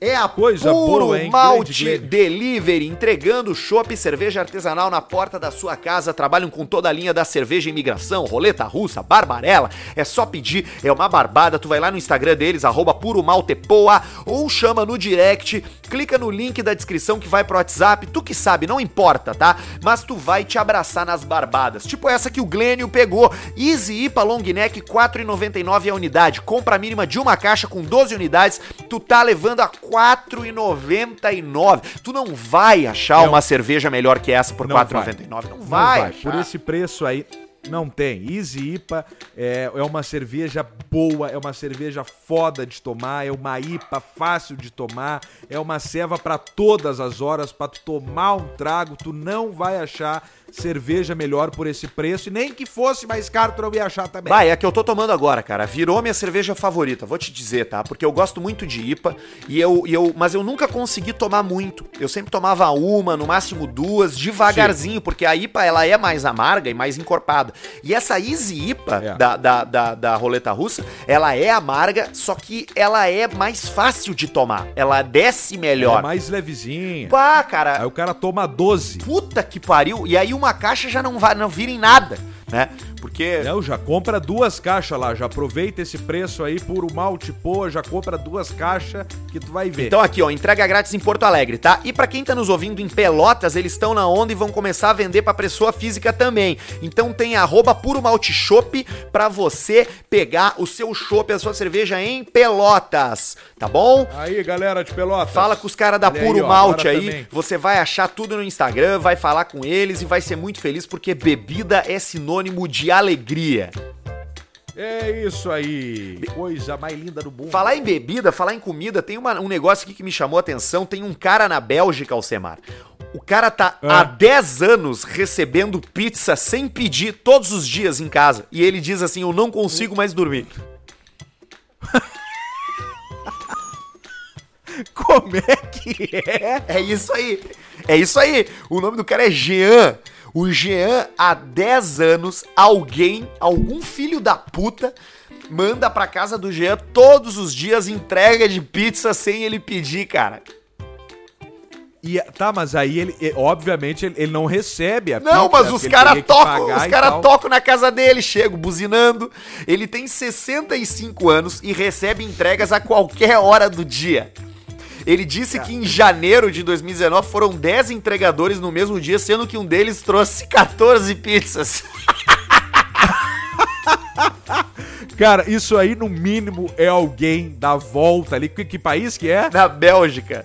É a Coisa Puro boa, hein? Malte Grande. Delivery, entregando chopp e cerveja artesanal na porta da sua casa. Trabalham com toda a linha da cerveja imigração, roleta russa, barbarela. É só pedir, é uma barbada. Tu vai lá no Instagram deles, arroba Puro Maltepoa, ou chama no direct, clica no link da descrição que vai pro WhatsApp. Tu que sabe, não importa, tá? Mas tu vai te abraçar nas barbadas. Tipo essa que o Glênio pegou. Easy IPA Long Neck, R$ 4,99 a unidade. Compra mínima de uma caixa com 12 unidades. Tu tá levando a 4,99. Tu não vai achar É uma um- cerveja melhor que essa por Não 4,99. Não Não vai. vai. Por esse preço aí, não tem. Easy IPA é, é uma cerveja boa, é uma cerveja foda de tomar, é uma IPA fácil de tomar, é uma ceva pra todas as horas, pra tu tomar um trago, tu não vai achar cerveja melhor por esse preço, e nem que fosse mais caro tu não ia achar também. Vai, é a que eu tô tomando agora, cara. Virou minha cerveja favorita, vou te dizer, tá? Porque eu gosto muito de IPA, e eu, e eu, mas eu nunca consegui tomar muito. Eu sempre tomava uma, no máximo duas, devagarzinho, porque a IPA ela é mais amarga e mais encorpada. E essa Easy IPA É. da, da, da, da roleta russa, ela é amarga, só que ela é mais fácil de tomar. Ela desce é melhor. mais levezinha. Pá, cara, Aí o cara toma 12. puta que pariu. E aí uma caixa já não vai, não vira em nada, né? Porque Não, já compra duas caixas lá, já aproveita esse preço aí por o malte pô, já compra duas caixas que tu vai ver. Então aqui, ó, entrega grátis em Porto Alegre, tá? E pra quem tá nos ouvindo em Pelotas, eles estão na onda e vão começar a vender pra pessoa física também. Então tem arroba Puro Malte Chopp pra você pegar o seu chopp, a sua cerveja em Pelotas, tá bom? Aí, galera de Pelotas. Fala com os caras da Olha Puro aí, ó, Malte aí, também. você vai achar tudo no Instagram, vai falar com eles e vai ser muito feliz porque bebida é sinônimo de alegria. É isso aí. Coisa mais linda do mundo. Falar em bebida, falar em comida, tem uma- um negócio aqui que me chamou a atenção. Tem um cara na Bélgica, Alcemar. O cara tá Ah. há 10 anos recebendo pizza sem pedir todos os dias em casa. E ele diz assim: Eu não consigo mais dormir. [laughs] Como é que é? É isso aí. É isso aí. O nome do cara é Jean. O Jean, há 10 anos, alguém, algum filho da puta, manda pra casa do Jean todos os dias entrega de pizza sem ele pedir, cara. E, tá, mas aí ele, obviamente, ele, ele não recebe a Não, pizza, mas os caras tocam, os caras tocam na casa dele, chego buzinando. Ele tem 65 anos e recebe entregas a qualquer hora do dia. Ele disse que em janeiro de 2019 foram 10 entregadores no mesmo dia, sendo que um deles trouxe 14 pizzas. [laughs] Cara, isso aí, no mínimo, é alguém da volta ali. Que, que país que é? Na Bélgica.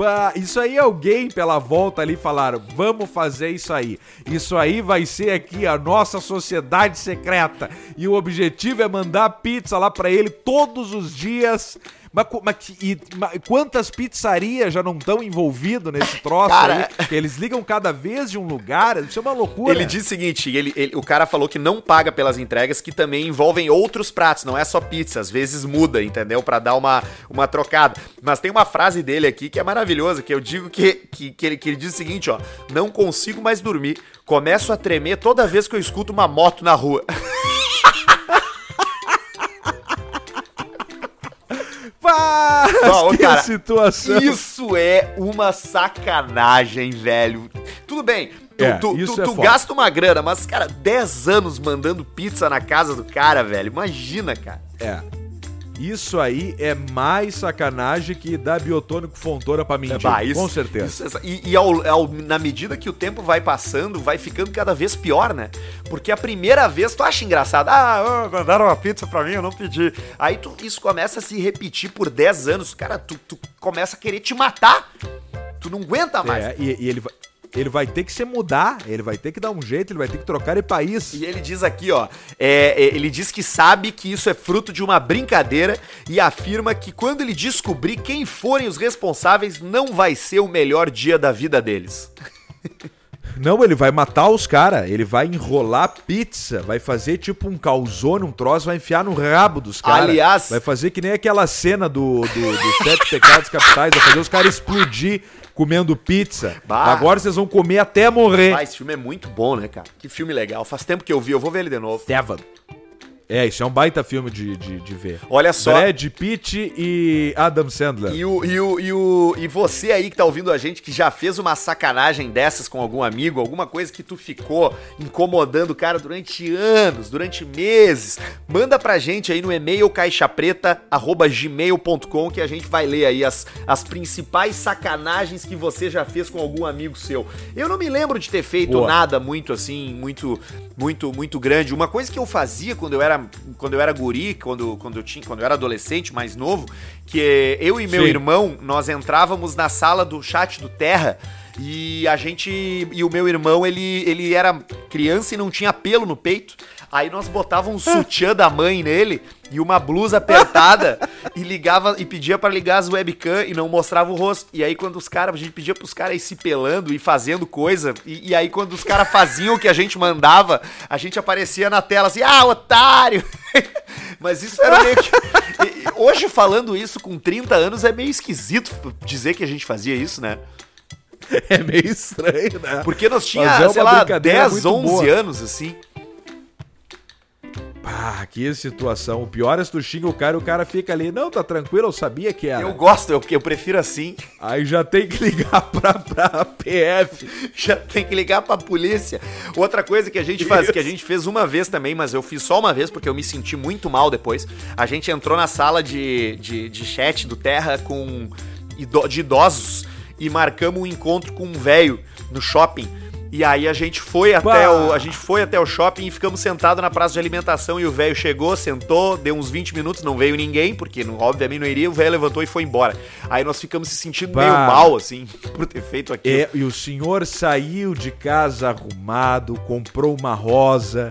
Ah, Isso aí, alguém pela volta ali falaram: vamos fazer isso aí. Isso aí vai ser aqui a nossa sociedade secreta. E o objetivo é mandar pizza lá pra ele todos os dias. Mas, mas e- mas quantas pizzarias já não estão envolvidas nesse [laughs] troço Cara. aí? Eles ligam cada vez de um lugar. Isso é uma loucura. Ele disse o seguinte, ele, ele- o cara falou que não paga pelas entregas, que também envolvem outros pratos, não é só pizza, às vezes muda, entendeu? Pra dar uma, uma trocada. Mas tem uma frase dele aqui que é maravilhosa, que eu digo que, que, que, ele, que ele diz o seguinte, ó, não consigo mais dormir, começo a tremer toda vez que eu escuto uma moto na rua. [laughs] Não, ô, que cara, situação. Isso é uma sacanagem, velho. Tudo bem, tu, É, tu- tu- é tu gasta uma grana, mas, cara, 10 anos mandando pizza na casa do cara, velho. Imagina, cara. É. Isso aí é mais sacanagem que dar biotônico fontora pra mentir. Bah, isso- com certeza. isso- e e ao- ao- na medida que o tempo vai passando, vai ficando cada vez pior, né? Porque a primeira vez tu acha engraçado. Ah, oh, mandaram uma pizza pra mim, eu não pedi. Aí tu- isso começa a se repetir por 10 anos. Cara, tu, tu começa a querer te matar. Tu não aguenta mais. É, e, e ele, vai, ele vai ter que se mudar, ele vai ter que dar um jeito, ele vai ter que trocar de país. E ele diz aqui, ó, é, é, ele diz que sabe que isso é fruto de uma brincadeira e afirma que quando ele descobrir quem forem os responsáveis, não vai ser o melhor dia da vida deles. [laughs] Não, ele vai matar os caras, ele vai enrolar pizza, vai fazer tipo um calzone, um troço, vai enfiar no rabo dos caras. Aliás- Vai fazer que nem aquela cena do, do, dos Sete Pecados Capitais, vai fazer os caras explodir comendo pizza. Bah. Agora vocês vão comer até morrer. Ah, esse filme é muito bom, né, cara? Que filme legal. Faz tempo que eu vi, eu vou ver ele de novo. Seven. É, isso é um baita filme de, de, de ver. Olha só. Brad Pitt e Adam Sandler. E, o, e, o, e, o, e você aí que tá ouvindo a gente, que já fez uma sacanagem dessas com algum amigo, alguma coisa que tu ficou incomodando o cara durante anos, durante meses, manda pra gente aí no e-mail caixapreta.gmail.com que a gente vai ler aí as, as principais sacanagens que você já fez com algum amigo seu. Eu não me lembro de ter feito Boa. nada muito assim, muito, muito, muito grande. Uma coisa que eu fazia quando eu era era quando eu era guri, quando, quando eu tinha, quando eu era adolescente, mais novo, que eu e meu Sim. irmão, nós entrávamos na sala do chat do Terra e a gente e o meu irmão, ele ele era criança e não tinha pelo no peito. Aí nós botávamos um sutiã da mãe nele e uma blusa apertada [laughs] e ligava e pedia pra ligar as webcam e não mostrava o rosto. E aí quando os caras, a gente pedia pros caras ir se pelando e fazendo coisa, e, e aí quando os caras faziam o que a gente mandava, a gente aparecia na tela assim: "Ah, otário". [laughs] Mas isso era meio que [laughs] Hoje falando isso com 30 anos é meio esquisito dizer que a gente fazia isso, né? [laughs] É meio estranho, né? Porque nós tinha, é sei lá, brincadeira 10, muito 11 boa. anos assim. Pá, que situação. O pior é se tu xinga o cara e o cara fica ali. Não, tá tranquilo, eu sabia que era. Eu gosto, eu, eu prefiro assim. Aí já tem que ligar pra, pra PF. Já tem que ligar pra polícia. Outra coisa que a gente faz, Isso. que a gente fez uma vez também, mas eu fiz só uma vez porque eu me senti muito mal depois. A gente entrou na sala de, de, de chat do Terra com ido- de idosos e marcamos um encontro com um velho no shopping. E aí a gente foi até Bah. o a gente foi até o shopping e ficamos sentados na praça de alimentação e o velho chegou, sentou, deu uns 20 minutos, não veio ninguém, porque não, obviamente não iria, o velho levantou e foi embora. Aí nós ficamos se sentindo meio mal assim [laughs] por ter feito aquilo. É, e o senhor saiu de casa arrumado, comprou uma rosa,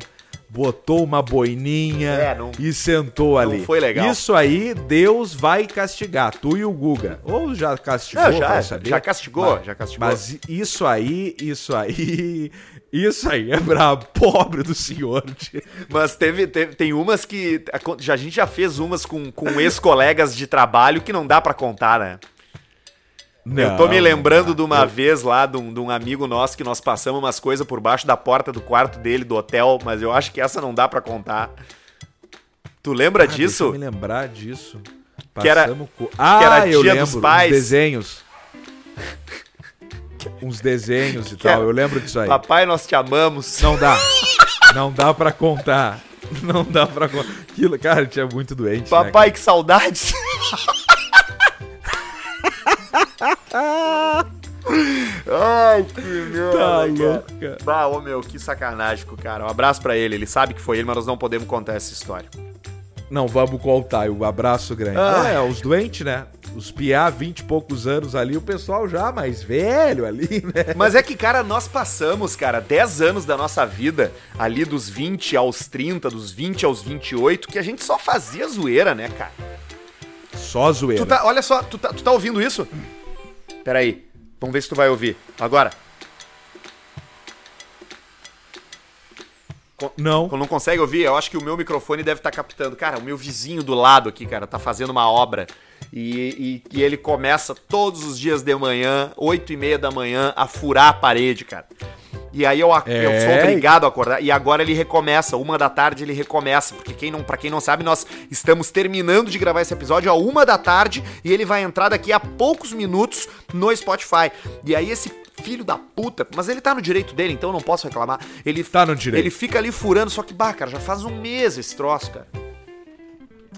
botou uma boininha É, não- e sentou ali. foi legal. Isso aí, Deus vai castigar, tu e o Guga. Ou já castigou, Não, já- já castigou, Mas- já castigou. Mas isso aí, isso aí, isso aí é brabo. [laughs] Pobre do senhor. Mas teve, teve- tem umas que. A, gente já fez umas com, com ex-colegas de trabalho que não dá pra contar, né? Eu tô Não, me lembrando não de uma vez lá de um, de um amigo nosso que nós passamos umas coisas por baixo da porta do quarto dele, do hotel, mas eu acho que essa não dá pra contar. Tu lembra Ah, Deixa eu disso? me lembrar disso. Que era- Passamos co- Ah, era eu Dia lembro, dos Pais. Uns desenhos. [laughs] Uns desenhos e Que era- tal, eu lembro disso aí. Papai, nós te amamos. Não dá. [laughs] Não dá pra contar. Não dá pra contar. Cara, tinha muito doente. né, Papai, que saudades. [laughs] Ai, que merda, Tá louco, cara. Ô meu, que sacanagem com o cara. Um abraço pra ele. Ele sabe que foi ele, mas nós não podemos contar essa história. Não, vamos contar. O abraço grande. Ah. É, os doentes, né? Os piá, 20 e poucos anos ali, o pessoal já mais velho ali, [laughs] né? Mas é que, cara, nós passamos, cara, 10 anos da nossa vida, ali dos 20 aos 30, dos 20 aos 28, que a gente só fazia zoeira, né, cara? Só zoeira. Tu tá, olha só, tu tá, tu tá ouvindo isso? Peraí, vamos ver se tu vai ouvir. Agora. Não. Quando não consegue ouvir, eu acho que o meu microfone deve estar captando. Cara, o meu vizinho do lado aqui, cara, tá fazendo uma obra. E, e- e ele começa todos os dias de manhã, 8 e meia da manhã, a furar a parede, cara. E aí eu, ac- eu É. sou obrigado a acordar. E agora ele recomeça, uma da tarde ele recomeça. Porque quem não, pra quem não sabe, nós estamos terminando de gravar esse episódio a uma da tarde e ele vai entrar daqui a poucos minutos no Spotify. E aí esse filho da puta, mas ele tá no direito dele, então eu não posso reclamar. Ele Tá no direito. Ele fica ali furando, só que, bah, cara, já faz um mês esse troço, cara.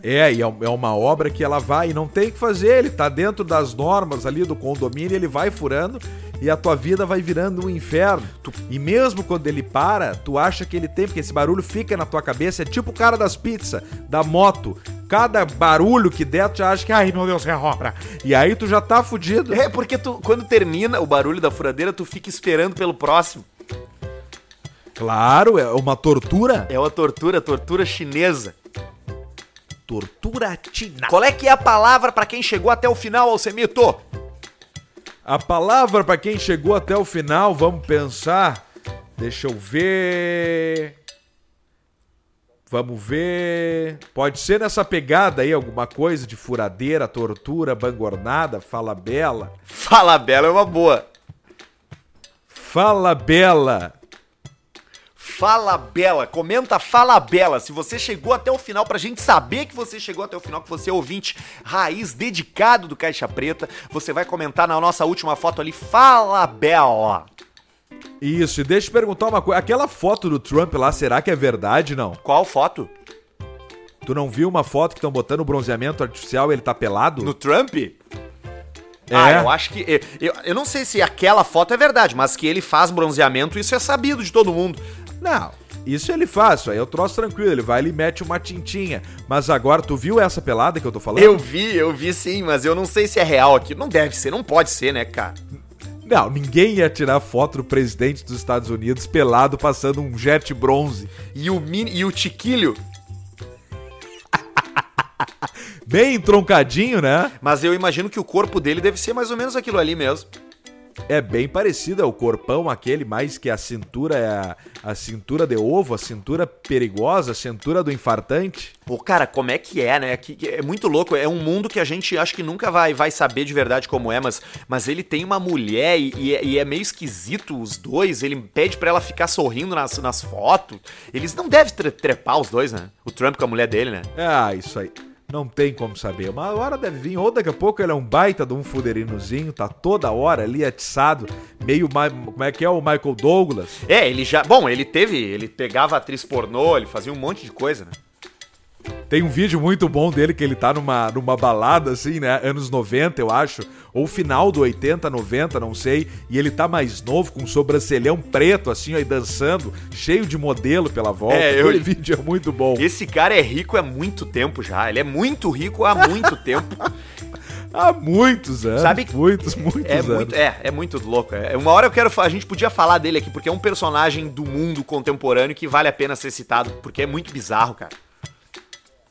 É, e é é uma obra que ela vai e não tem o que fazer, ele tá dentro das normas ali do condomínio, ele vai furando e a tua vida vai virando um inferno. E mesmo quando ele para, tu acha que ele tem, porque esse barulho fica na tua cabeça, é tipo o cara das pizzas, da moto. Cada barulho que der, tu já acha que, ai meu Deus, é obra. E aí tu já tá fudido. É, porque tu, quando termina o barulho da furadeira, tu fica esperando pelo próximo. Claro, é uma tortura. É uma tortura, tortura chinesa. Tortura tina. Qual é que é a palavra pra quem chegou até o final, Alcemito? A palavra pra quem chegou até o final, vamos pensar. Deixa eu ver. Vamos ver. Pode ser nessa pegada aí alguma coisa de furadeira, tortura, bangornada, fala bela. Fala Bela é uma boa. Fala bela. Fala Bela, comenta Fala Bela. Se você chegou até o final, pra gente saber que você chegou até o final, que você é ouvinte raiz dedicado do Caixa Preta, você vai comentar na nossa última foto ali, Fala Bela. Isso, e deixa eu te perguntar uma coisa. Aquela foto do Trump lá, será que é verdade não? Qual foto? Tu não viu uma foto que estão botando o bronzeamento artificial e ele tá pelado? No Trump? É. Ah, eu acho que. Eu, eu não sei se aquela foto é verdade, mas que ele faz bronzeamento, isso é sabido de todo mundo. Não. Isso ele faz, isso aí é o troço tranquilo. Ele vai e mete uma tintinha. Mas agora, tu viu essa pelada que eu tô falando? Eu vi, eu vi sim, mas eu não sei se é real aqui. Não deve ser, não pode ser, né, cara? Não, ninguém ia tirar foto do presidente dos Estados Unidos pelado passando um jet bronze. E o, mini, e o Tiquilho. Bem troncadinho, né? Mas eu imagino que o corpo dele deve ser mais ou menos aquilo ali mesmo. É bem parecido, é o corpão aquele, mais que a cintura é a, a cintura de ovo, a cintura perigosa, a cintura do infartante. Pô, cara, como é que é, né? Que, que é muito louco. É um mundo que a gente acho que nunca vai, vai saber de verdade como é, mas, mas ele tem uma mulher e, e é, e é meio esquisito os dois. Ele pede pra ela ficar sorrindo nas, nas fotos. Eles não devem tre- trepar os dois, né? O Trump com a mulher dele, né? Ah, isso aí. Não tem como saber. Uma hora deve vir, ou daqui a pouco ele é um baita de um fuderinozinho, tá toda hora ali atiçado, meio. Como é que é o Michael Douglas? É, ele já. Bom, ele teve. Ele pegava atriz pornô, ele fazia um monte de coisa, né? Tem um vídeo muito bom dele que ele tá numa, numa balada, assim, né? Anos 90, eu acho. Ou final do 80, 90, não sei. E ele tá mais novo, com um sobrancelhão preto, assim, aí dançando, cheio de modelo pela volta. É, eu- Aquele vídeo é muito bom. Esse cara é rico há muito tempo já. Ele é muito rico há muito tempo. [laughs] Há muitos anos. Sabe- Muitos, muitos É anos. muito, é, é muito louco. É, uma hora eu quero. A gente podia falar dele aqui, porque é um personagem do mundo contemporâneo que vale a pena ser citado, porque é muito bizarro, cara.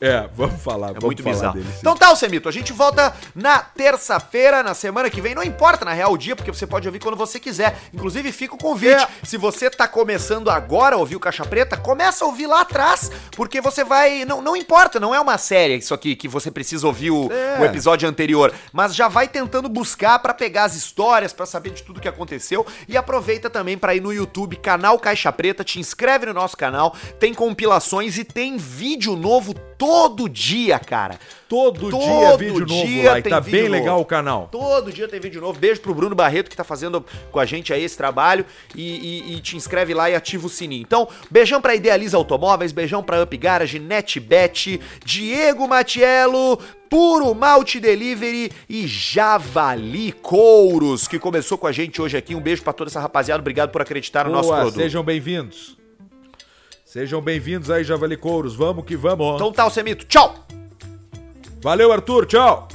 É, vamos falar. É vamos muito falar bizarro. dele. Então tá, Alcemito, a gente volta na terça-feira, na semana que vem. Não importa, na real, o dia, porque você pode ouvir quando você quiser. Inclusive, fica o convite. É. Se você tá começando agora a ouvir o Caixa Preta, começa a ouvir lá atrás, porque você vai... Não, não importa, não é uma série isso aqui, que você precisa ouvir o, É. o episódio anterior. Mas já vai tentando buscar pra pegar as histórias, pra saber de tudo que aconteceu. E aproveita também pra ir no YouTube, canal Caixa Preta, te inscreve no nosso canal. Tem compilações e tem vídeo novo todo dia, cara. Todo, Todo dia vídeo novo dia lá. E tá bem legal novo. o canal. Todo dia tem vídeo novo. Beijo pro Bruno Barreto que tá fazendo com a gente aí esse trabalho. E, e- e te inscreve lá e ativa o sininho. Então, beijão pra Idealiza Automóveis, beijão pra Up Garage, NetBet, Diego Matiello, Puro Malte Delivery e Javali Couros, que começou com a gente hoje aqui. Um beijo pra toda essa rapaziada. Obrigado por acreditar no nosso produto. sejam bem-vindos. Sejam bem-vindos aí, Javali Couros. Vamos que vamos. Então tá, Alcemito. Tchau! Valeu, Arthur. Tchau.